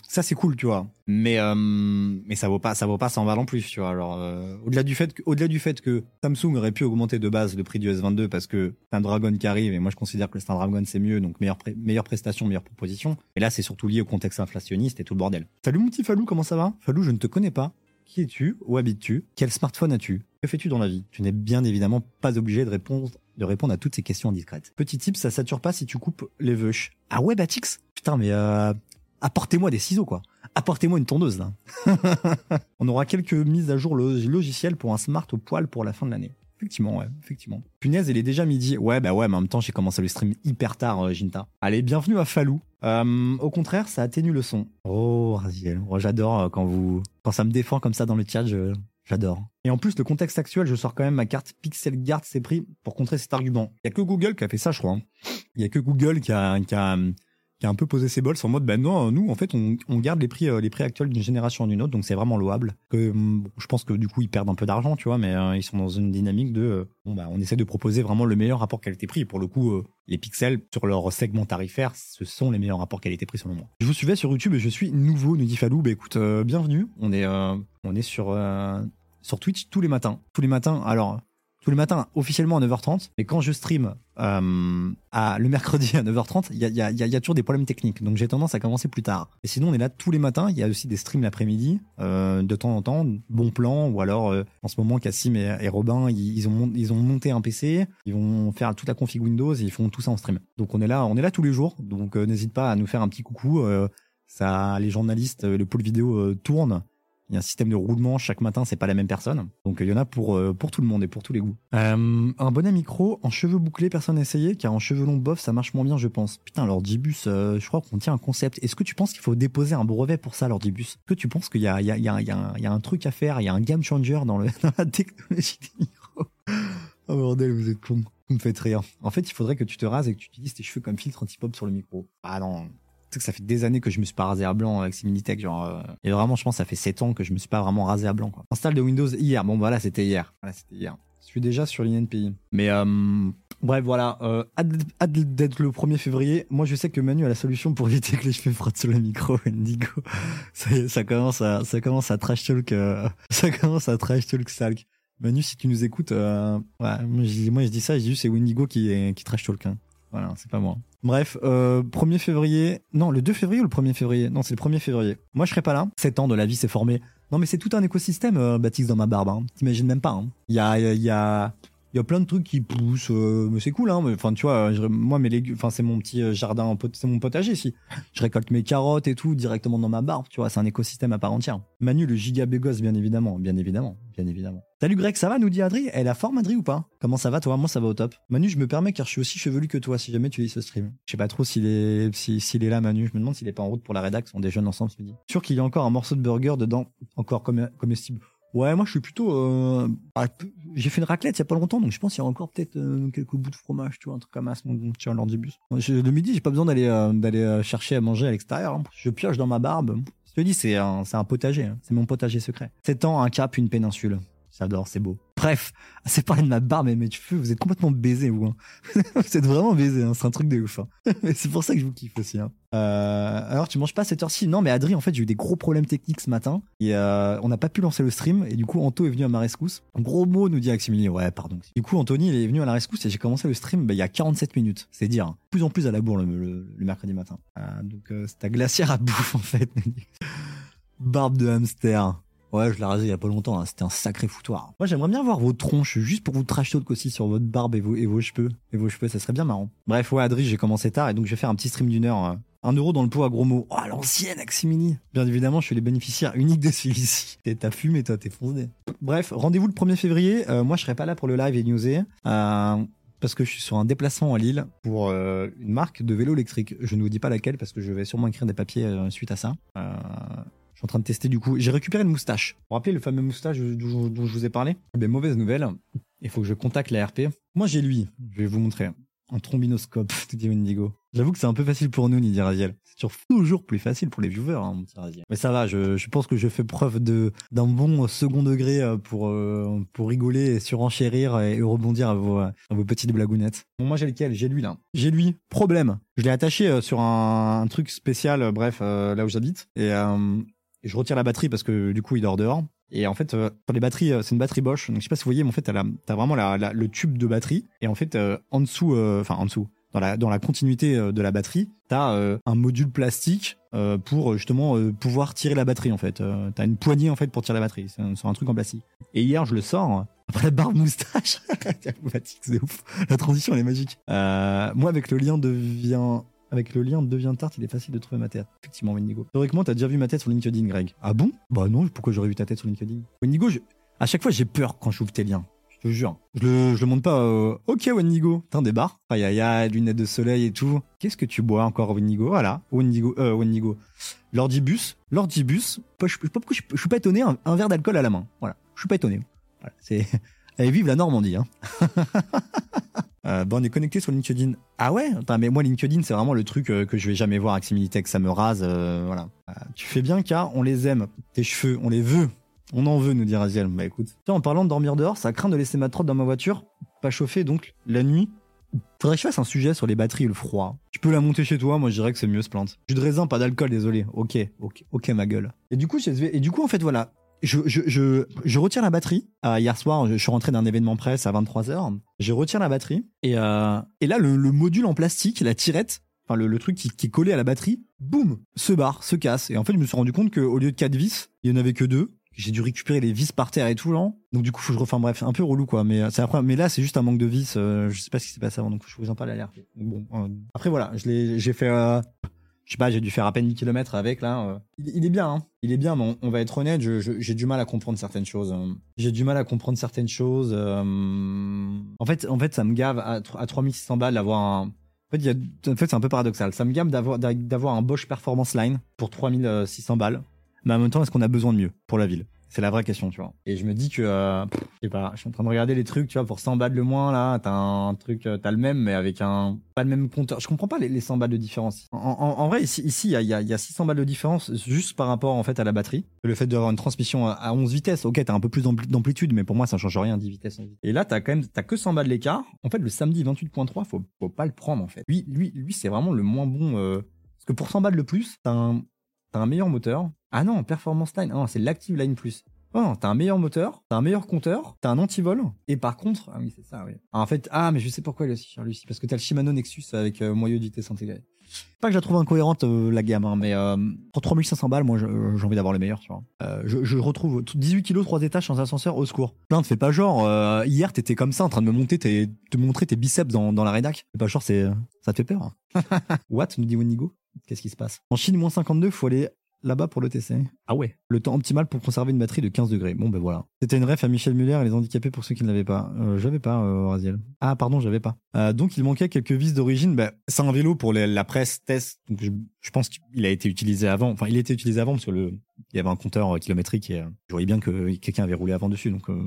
Ça c'est cool, tu vois. Mais mais ça vaut pas, ça vaut pas 100 balles en plus, tu vois. Alors au-delà du fait, que, au-delà du fait que Samsung aurait pu augmenter de base le prix du S22 parce que Snapdragon qui arrive et moi je considère que le Snapdragon c'est mieux, donc meilleure, meilleure prestation, meilleure proposition. Et là c'est surtout lié au contexte inflationniste et tout le bordel. Salut mon petit Falou, comment ça va? Falou, je ne te connais pas. Qui es-tu? Où habites-tu? Quel smartphone as-tu? Que fais-tu dans la vie? Tu n'es bien évidemment pas obligé de répondre, de répondre à toutes ces questions indiscrètes. Petit tip, ça sature pas si tu coupes les veuches. Ah ouais, Batix? Putain, mais euh, apportez-moi des ciseaux, quoi. Apportez-moi une tondeuse, là. On aura quelques mises à jour lo- logicielles pour un smart au poil pour la fin de l'année. Effectivement, ouais, effectivement. Punaise, il est déjà midi. Ouais, bah ouais, mais en même temps, j'ai commencé le stream hyper tard, euh, Jinta. Allez, bienvenue à Falou. Euh, au contraire, ça atténue le son. Oh, Raziel. J'adore euh, quand vous, quand ça me défend comme ça dans le chat, j'adore. Et en plus, le contexte actuel, je sors quand même ma carte Pixel Guard c'est pris pour contrer cet argument. Il y a que Google qui a fait ça, je crois. hein. Il y a que Google qui a, qui a, qui a un peu posé ses bols en mode, ben non, nous, en fait, on, garde les prix, euh, les prix actuels d'une génération à une autre, donc c'est vraiment louable. Que, hum, je pense que du coup, ils perdent un peu d'argent, tu vois, mais euh, ils sont dans une dynamique de, euh, bon, bah, on essaie de proposer vraiment le meilleur rapport qualité-prix. Et Pour le coup, les pixels, sur leur segment tarifaire, ce sont les meilleurs rapports qualité-prix selon moi. Je vous suivais sur YouTube et je suis nouveau, nous dit Falou. Bah écoute, bienvenue. On est, on est sur, sur Twitch tous les matins. Tous les matins, alors, tous les matins officiellement à 9h30, mais quand je stream euh, à, le mercredi à 9h30, il y a, toujours des problèmes techniques, donc j'ai tendance à commencer plus tard. Et sinon, on est là tous les matins, il y a aussi des streams l'après-midi, euh, de temps en temps, bon plan, ou alors euh, en ce moment, Cassim et, Robin, ils, ont, ils ont monté un PC, ils vont faire toute la config Windows ils font tout ça en stream. Donc on est là, on est là tous les jours, donc euh, n'hésite pas à nous faire un petit coucou. euh, ça, les journalistes, euh, le pôle vidéo tourne. Il y a un système de roulement chaque matin, c'est pas la même personne. Donc il y en a pour euh, tout le monde et pour tous les goûts. Euh, un bonnet micro en cheveux bouclés, personne n'a essayé, car en cheveux longs bof, ça marche moins bien, je pense. Putain, l'ordibus, euh, je crois qu'on tient un concept. Est-ce que tu penses qu'il faut déposer un brevet pour ça, l'ordibus? Est-ce que tu penses qu'il y a un- truc à faire, il y a un game changer dans dans la technologie des micros? Oh bordel, vous êtes con. Vous me faites rire. En fait, il faudrait que tu te rases et que tu utilises tes cheveux comme filtre anti-pop sur le micro. Ah non. Que ça fait des années que je me suis pas rasé à blanc avec Similitech, genre. euh, et vraiment, je pense que ça fait 7 ans que je me suis pas vraiment rasé à blanc, quoi. Install de Windows hier. Bon, voilà, c'était hier. Voilà, c'était hier. Je suis déjà sur l'INPI. Mais, euh, bref, voilà. Euh, d'être le 1er février. Moi, je sais que Manu a la solution pour éviter que les cheveux frottent sur le micro, Indigo. Ça, commence à, ça commence à trash talk, euh, ça commence à trash talk salk. Manu, si tu nous écoutes, euh, ouais, moi, je, moi je dis ça, je dis c'est Windigo qui, qui trash talk. hein. Voilà, c'est pas moi. Bref, euh, 1er février. Non, le 2 février ou le 1er février? Non, c'est le 1er février. Moi, je serai pas là. 7 ans de la vie s'est formé. Non, mais c'est tout un écosystème, euh, Baptiste, dans ma barbe. Hein. T'imagines même pas. hein. Il il y a, y a, y a plein de trucs qui poussent, euh, mais c'est cool, hein. Enfin, tu vois, je- moi, mes légumes, enfin, c'est mon petit euh, jardin, c'est mon potager ici. Je récolte mes carottes et tout directement dans ma barbe, tu vois, c'est un écosystème à part entière. Manu, le giga bégos, bien évidemment, bien évidemment, bien évidemment. Salut Greg, ça va, nous dit Adri? Elle a forme, Adri, ou pas? Comment ça va, toi? Moi, ça va au top. Manu, je me permets car je suis aussi chevelu que toi, si jamais tu lis ce stream. Je sais pas trop s'il est, si- s'il est là, Manu. Je me demande s'il est pas en route pour la rédac, on déjeune ensemble ce midi. Sûr qu'il y a encore un morceau de burger dedans, encore comestible. Ouais, moi je suis plutôt. euh, J'ai fait une raclette il y a pas longtemps, donc je pense qu'il y a encore peut-être euh, quelques bouts de fromage, tu vois, un truc comme ça, petit lors du bus. Le midi, j'ai pas besoin d'aller euh, euh, chercher à manger à l'extérieur. hein. Je pioche dans ma barbe. Je te dis, c'est un, potager. hein. C'est mon potager secret. 7 ans, un cap, une péninsule. J'adore, c'est beau. Bref, c'est parler de ma barbe et mes cheveux, vous êtes complètement baisés, vous. hein. vous êtes vraiment baisés, hein. c'est un truc de ouf. hein. Mais c'est pour ça que je vous kiffe aussi. hein. Euh, alors, tu manges pas à cette heure-ci? Non, mais Adri, en fait, j'ai eu des gros problèmes techniques ce matin. Et euh, on n'a pas pu lancer le stream. Et du coup, Anto est venu à ma rescousse. Gros mot, nous dit Aximili. Ouais, pardon. Du coup, Anthony, il est venu à la rescousse et j'ai commencé le stream bah, il y a 47 minutes. C'est dire. hein. Plus en plus à la bourre le, mercredi matin. Euh, donc, c'est ta glacière à bouffe, en fait. Barbe de hamster. Ouais, je l'ai rasé il y a pas longtemps, hein. c'était un sacré foutoir. Moi, j'aimerais bien voir vos tronches, juste pour vous trash aussi sur votre barbe et vos, cheveux. Et vos cheveux, ça serait bien marrant. Bref, ouais, Adri, j'ai commencé tard et donc je vais faire un petit stream d'une heure. euh, Un euro dans le pot à gros mots. Oh, l'ancienne, Aximini. Bien évidemment, je suis le bénéficiaire unique de celui-ci. T'as fumé, toi, t'es foncé. Bref, rendez-vous le 1er février. Euh, moi, je serai pas là pour le live et newser. Euh, parce que je suis sur un déplacement à Lille pour une marque de vélo électrique. Je ne vous dis pas laquelle parce que je vais sûrement écrire des papiers suite à ça. Je suis en train de tester du coup. J'ai récupéré une moustache. Vous vous rappelez le fameux moustache dont, je vous ai parlé? Eh bien, mauvaise nouvelle. Il faut que je contacte la RP. Moi, j'ai lui. Je vais vous montrer. Un trombinoscope, te dit Wendigo. J'avoue que c'est un peu facile pour nous, Nidia Raziel. C'est toujours, plus facile pour les viewers, hein, mon petit Raziel. Mais ça va, je, pense que je fais preuve de d'un bon second degré euh, pour euh, pour rigoler et surenchérir et, rebondir à vos, petites blagounettes. Bon, moi j'ai lequel? J'ai lui là. J'ai lui. Problème. Je l'ai attaché euh, sur un, truc spécial, bref, là où j'habite. Et, euh, et je retire la batterie parce que du coup il dort dehors. Et en fait, euh, sur les batteries, euh, c'est une batterie Bosch. Donc je sais pas si vous voyez, mais en fait, t'as t'as vraiment la, le tube de batterie. Et en fait, euh, en dessous, euh, enfin en dessous, dans la, continuité de la batterie, t'as un module plastique pour justement pouvoir tirer la batterie en fait. T'as une poignée en fait pour tirer la batterie. C'est un, truc en plastique. Et hier, je le sors. Après la barbe moustache, c'est ouf. La transition elle est magique. Moi, avec le lien devient avec le lien devient tarte, il est facile de trouver ma tête. Effectivement, Wendigo. Théoriquement, t'as déjà vu ma tête sur LinkedIn, Greg. Ah bon? Bah non, pourquoi j'aurais vu ta tête sur LinkedIn? Wendigo, je- à chaque fois, j'ai peur quand j'ouvre tes liens. Je te jure. Je le, je le montre pas. euh, Ok, Wendigo. T'as des bars. Aïe aïe aïe, lunettes de soleil et tout. Qu'est-ce que tu bois encore, Wendigo Voilà, Wendigo. Euh, Wendigo. L'ordibus. L'ordibus. Je pourquoi je, je suis pas étonné. Un, un verre d'alcool à la main. Voilà. Je suis pas étonné. Voilà. C'est. Allez, vive la Normandie. Hein. Euh, bon, on est connecté sur LinkedIn. Ah ouais? Attends, mais moi, LinkedIn, c'est vraiment le truc euh, que je vais jamais voir avec Similitech. Ça me rase. euh, voilà. Euh, tu fais bien, car on les aime. Tes cheveux, on les veut. On en veut, nous dit Raziel. Bah écoute. Tiens, en parlant de dormir dehors, ça craint de laisser ma trotte dans ma voiture, pas chauffée, donc la nuit. Faudrait que je fasse un sujet sur les batteries et le froid. Tu peux la monter chez toi, moi je dirais que c'est mieux se plante. Jus de raisin, pas d'alcool, désolé. Ok, ok, ok ma gueule. Et du coup, et du coup en fait voilà, je, retire la batterie. Euh, hier soir, je, suis rentré d'un événement presse à 23h. Je retire la batterie. Et, euh, là, le, le module en plastique, la tirette, enfin le, truc qui, est collé à la batterie, boum, se barre, se casse. Et en fait, je me suis rendu compte qu'au lieu de quatre vis, il y en avait que deux. J'ai dû récupérer les vis par terre et tout là. Donc du coup, faut que je refais. Bref, un peu relou quoi. Mais euh. Mais là, c'est juste un manque de vis. euh, je sais pas ce qui s'est passé avant. Donc je vous en parle à l'air. Bon. après voilà, j'ai fait. Euh, je sais pas, j'ai dû faire à peine 10 km avec là. euh. Il, est bien, hein. Il est bien, mais on, va être honnête, j'ai du mal à comprendre certaines choses. euh. J'ai du mal à comprendre certaines choses. euh. En fait, en ça me gave à, à 3600 balles d'avoir un. En fait, c'est un peu paradoxal. Ça me gave d'avoir d'a- d'avoir un Bosch Performance Line pour 3600 balles. Mais en même temps, est-ce qu'on a besoin de mieux pour la ville? C'est la vraie question, tu vois. Et je me dis que, euh, je sais pas, je suis en train de regarder les trucs, tu vois, pour 100 balles le moins, là, t'as un truc, euh, t'as le même, mais avec un, pas le même compteur. Je comprends pas les, les 100 balles de différence. En, en- en vrai, ici, il y a, y, y a 600 balles de différence juste par rapport, en fait, à la batterie. Le fait d'avoir une transmission à- à 11 vitesses, ok, t'as un peu plus d'ampli- d'amplitude, mais pour moi, ça change rien, 10 vitesses. 11 vitesses. Et là, t'as quand même, t'as que 100 balles d'écart. En fait, le samedi 28.3, faut, faut pas le prendre, en fait. Lui, lui, lui, c'est vraiment le moins bon, euh, parce que pour 100 balles de plus, t'as un, t'as un meilleur moteur. Ah non, Performance Line, ah c'est l'Active Line Plus. Oh non, t'as un meilleur moteur, t'as un meilleur compteur, t'as un antivol, et par contre, ah oui, c'est ça, oui. Ah, en fait, ah, mais je sais pourquoi il est aussi cher, lui parce que t'as le Shimano Nexus avec euh, moyeu vitesse intégré. Pas que je la trouve incohérente, euh, la gamme, hein, mais euh, pour 3500 balles, moi, j'ai envie d'avoir le meilleur, tu vois. Euh, je, retrouve tout- 18 kilos, 3 étages sans ascenseur, au secours. Plein, te fais pas genre, hier, t'étais comme ça, en train de me monter, tes, te montrer tes biceps dans, dans la rédac. C'est pas genre, c'est, ça te fait peur. hein. What, nous dit Wenigo Qu'est-ce qui se passe? En Chine, moins 52, faut aller là-bas pour le TC. Ah ouais. Le temps optimal pour conserver une batterie de 15 degrés. Bon ben voilà. C'était une ref à Michel Muller et les handicapés pour ceux qui ne l'avaient pas. Euh, j'avais pas, euh, Raziel. Ah pardon, j'avais pas. Euh, donc il manquait quelques vis d'origine. Ben, c'est un vélo pour les- la presse test. Donc je, je pense qu'il a été utilisé avant. Enfin, il a été utilisé avant parce que le il y avait un compteur euh, kilométrique et euh, je voyais bien que quelqu'un avait roulé avant dessus. Donc euh,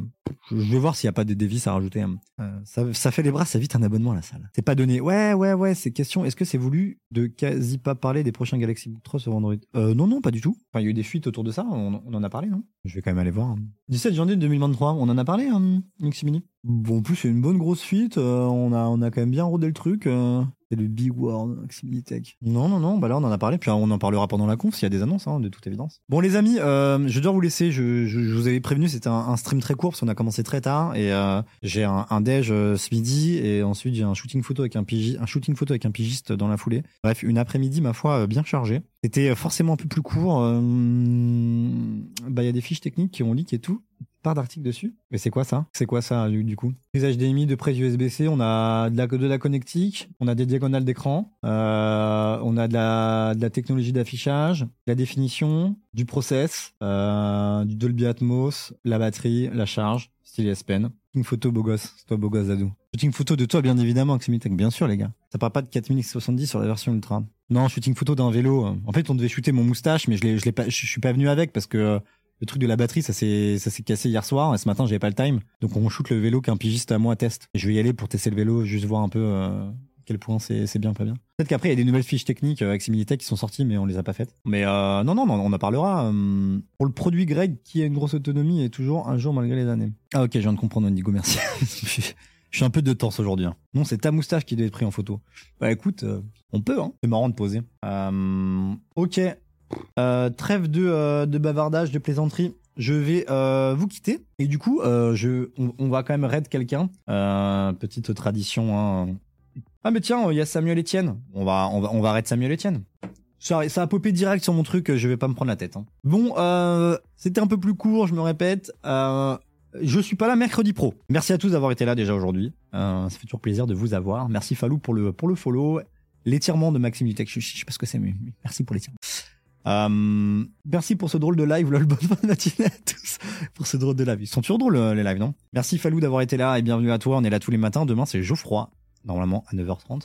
je vais voir s'il y a pas des, des vis à rajouter. hein. Euh, ça, fait les bras, ça vite un abonnement à la salle. C'est pas donné. Ouais, ouais, ouais. C'est question. Est-ce que c'est voulu de quasi pas parler des prochains Galaxy Book 3 sur Android? Euh, Non, non, pas du tout. Enfin, il y a eu des fuites autour de ça. On, en a parlé, non? Je vais quand même aller voir. hein. 17 janvier 2023. On en a parlé, hein, Mini Bon, en plus, c'est une bonne grosse fuite. euh, on a, on a quand même bien rodé le truc. C'est le big word, Tech. Non, non, non, bah là on en a parlé, puis on en parlera pendant la conf s'il y a des annonces, hein, de toute évidence. Bon les amis, euh, je dois vous laisser, je, je, vous avais prévenu, c'était un, stream très court parce qu'on a commencé très tard et euh, j'ai un, déj euh, ce midi et ensuite j'ai un shooting photo avec un un shooting photo avec un pigiste dans la foulée. Bref, une après-midi ma foi bien chargée. C'était forcément un peu plus court. bah il y a des fiches techniques qui ont leak et tout. Part d'articles dessus. Mais c'est quoi ça? C'est quoi ça du, du coup? Prise HDMI de près USB-C, on a de la, de connectique, on a des diagonales d'écran, euh, on a de la, technologie d'affichage, la définition, du process, euh, du Dolby Atmos, la batterie, la charge, style S Pen. Shooting photo beau gosse, c'est toi beau gosse Zadou. Shooting photo de toi bien évidemment, Aximitech, bien sûr les gars. Ça parle pas de 4070 sur la version Ultra. Non, shooting photo d'un vélo. En fait, on devait shooter mon moustache, mais je l'ai, pas, je suis pas venu avec parce que le truc de la batterie, ça s'est, cassé hier soir et ce matin, j'avais pas le time. Donc, on shoot le vélo qu'un pigiste à moi teste. Et je vais y aller pour tester le vélo, juste voir un peu euh, quel point c'est, c'est bien, pas bien. Peut-être qu'après, il y a des nouvelles fiches techniques euh, avec Similitech qui sont sorties, mais on les a pas faites. Mais euh, non, non, on en parlera. euh, pour le produit Greg, qui a une grosse autonomie et toujours un jour malgré les années. Ah ok, je viens de comprendre, Wendigo, merci. Je suis un peu de tense aujourd'hui. hein. Non, c'est ta moustache qui doit être pris en photo. Bah écoute, euh, on peut, hein. C'est marrant de poser. Euh, ok. Euh, trêve de, euh, de bavardage, de plaisanterie. Je vais euh, vous quitter. Et du coup, euh, je, on, va quand même raid quelqu'un. Euh, petite tradition. Hein. Ah mais tiens, il y a Samuel Etienne. On va, on va, on va raid Samuel Etienne. Ça, ça a popé direct sur mon truc, je vais pas me prendre la tête. hein. Bon, euh, c'était un peu plus court, je me répète. Je suis pas là mercredi pro. Merci à tous d'avoir été là déjà aujourd'hui. Ça fait toujours plaisir de vous avoir. Merci Falou pour le pour le follow. L'étirement de Maxime Dutech, je, sais pas ce que c'est, mais merci pour l'étirement. Euh, merci pour ce drôle de live, lol, bonne matinée à tous. Pour ce drôle de live. Ils sont toujours drôles, euh, les lives, non? Merci Falou d'avoir été là et bienvenue à toi. On est là tous les matins. Demain, c'est Geoffroy. Normalement, à 9h30.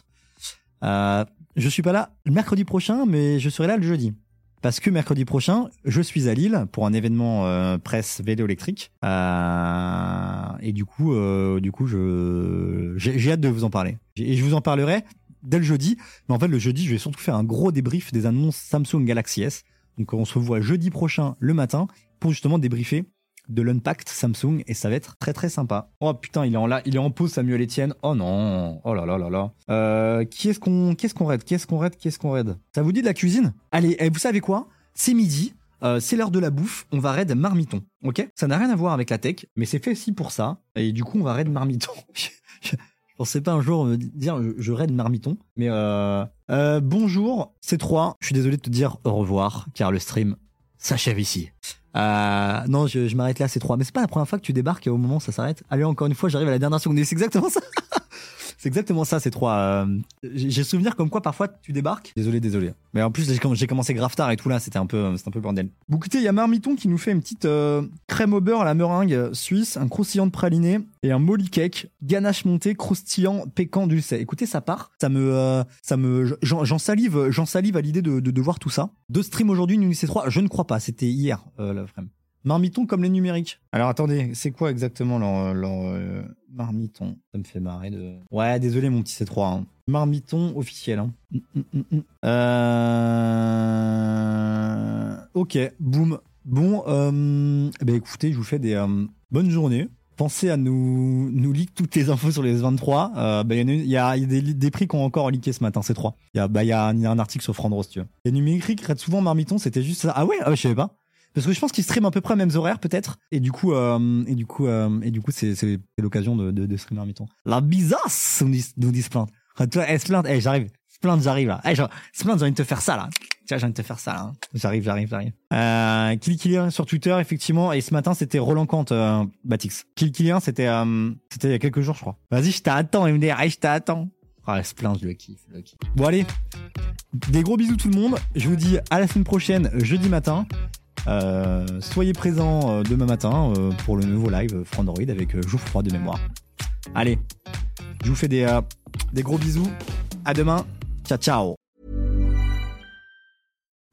Euh, je suis pas là le mercredi prochain, mais je serai là le jeudi. Parce que mercredi prochain, je suis à Lille pour un événement euh, presse vélo électrique. Euh, et du coup, euh, du coup, je j'ai hâte de vous en parler. Et je vous en parlerai dès le jeudi. Mais en fait, le jeudi, je vais surtout faire un gros débrief des annonces Samsung Galaxy S. Donc, on se voit jeudi prochain le matin pour justement débriefer de l'Unpacked Samsung et ça va être très très sympa. Oh putain, il est en là, il est en pause Samuel Etienne. Oh non, oh là là là là. Euh, qui est-ce qu'on, qu'est-ce qu'on raid, qu'est-ce qu'on raid, qu'est-ce qu'on raid Ça vous dit de la cuisine? Allez, eh, vous savez quoi? C'est midi. euh, c'est l'heure de la bouffe, on va raid marmiton, ok? Ça n'a rien à voir avec la tech, mais c'est fait aussi pour ça, et du coup on va raid marmiton. je pensais pas un jour me dire je, je marmiton, mais euh, euh, bonjour, c'est 3, je suis désolé de te dire au revoir, car le stream s'achève ici. Euh, non, je, m'arrête là, c'est 3. Mais c'est pas la première fois que tu débarques et au moment où ça s'arrête. Allez, encore une fois, j'arrive à la dernière seconde. C'est exactement ça. c'est exactement ça, c'est 3. j'ai j'ai souvenir comme quoi parfois tu débarques. Désolé, désolé. Mais en plus, j'ai comm- j'ai commencé grave tard et tout là, c'était un peu, c'était un peu bordel. Bon, écoutez, il y a Marmiton qui nous fait une petite euh, crème au beurre à la meringue suisse, un croustillant de praliné et un molly cake, ganache montée, croustillant, pécan dulcet. Écoutez, ça part. Ça me, euh, ça me, j'en salive, j'en salive à l'idée de, de, voir tout ça. Deux streams aujourd'hui, une c 3 Je ne crois pas. C'était hier, euh, la frame. Marmiton comme les numériques. Alors attendez, c'est quoi exactement leur, leur euh, marmiton? Ça me fait marrer de. Ouais, désolé mon petit C3. hein. Marmiton officiel. Hein. Mm, mm, mm. Euh... Ok, boum. Bon, euh... eh ben écoutez, je vous fais des euh, bonnes journées. Pensez à nous, nous leak toutes les infos sur les 23. Euh, bah, il y, a y des, des prix qui ont encore leaké ce matin, c'est 3. Il y a, bah, y un- il y a un article sur Frandros, tu veux. Les numériques souvent Marmiton, c'était juste ça. Ah ouais, ah ouais, je savais pas. Parce que je pense qu'ils streament à peu près aux mêmes horaires, peut-être. Et du coup, euh, et du coup, euh, et du coup, c'est, l'occasion de, streamer Marmiton. La bizasse, nous dit, nous dit Splint. Toi, eh, Splint, eh, j'arrive. Splint, j'arrive, là. Eh, genre, Splint, j'ai envie de te faire ça, là. Tiens, j'ai envie de te faire ça, là. hein. J'arrive, j'arrive, j'arrive. Euh, Kill sur Twitter, effectivement. Et ce matin, c'était Roland euh, Batix. Kill c'était, c'était il y a quelques jours, je crois. Vas-y, je t'attends, MDR. Allez, je t'attends. Ah, Splint, je le kiffe, je le kiffe. Bon, allez. Des gros bisous tout le monde. Je vous dis à la semaine prochaine, jeudi matin. Euh, soyez présents euh, demain matin euh, pour le nouveau live Frandroid avec Geoffroy de mémoire. Allez, je vous fais des, des gros bisous. À demain. Ciao, ciao.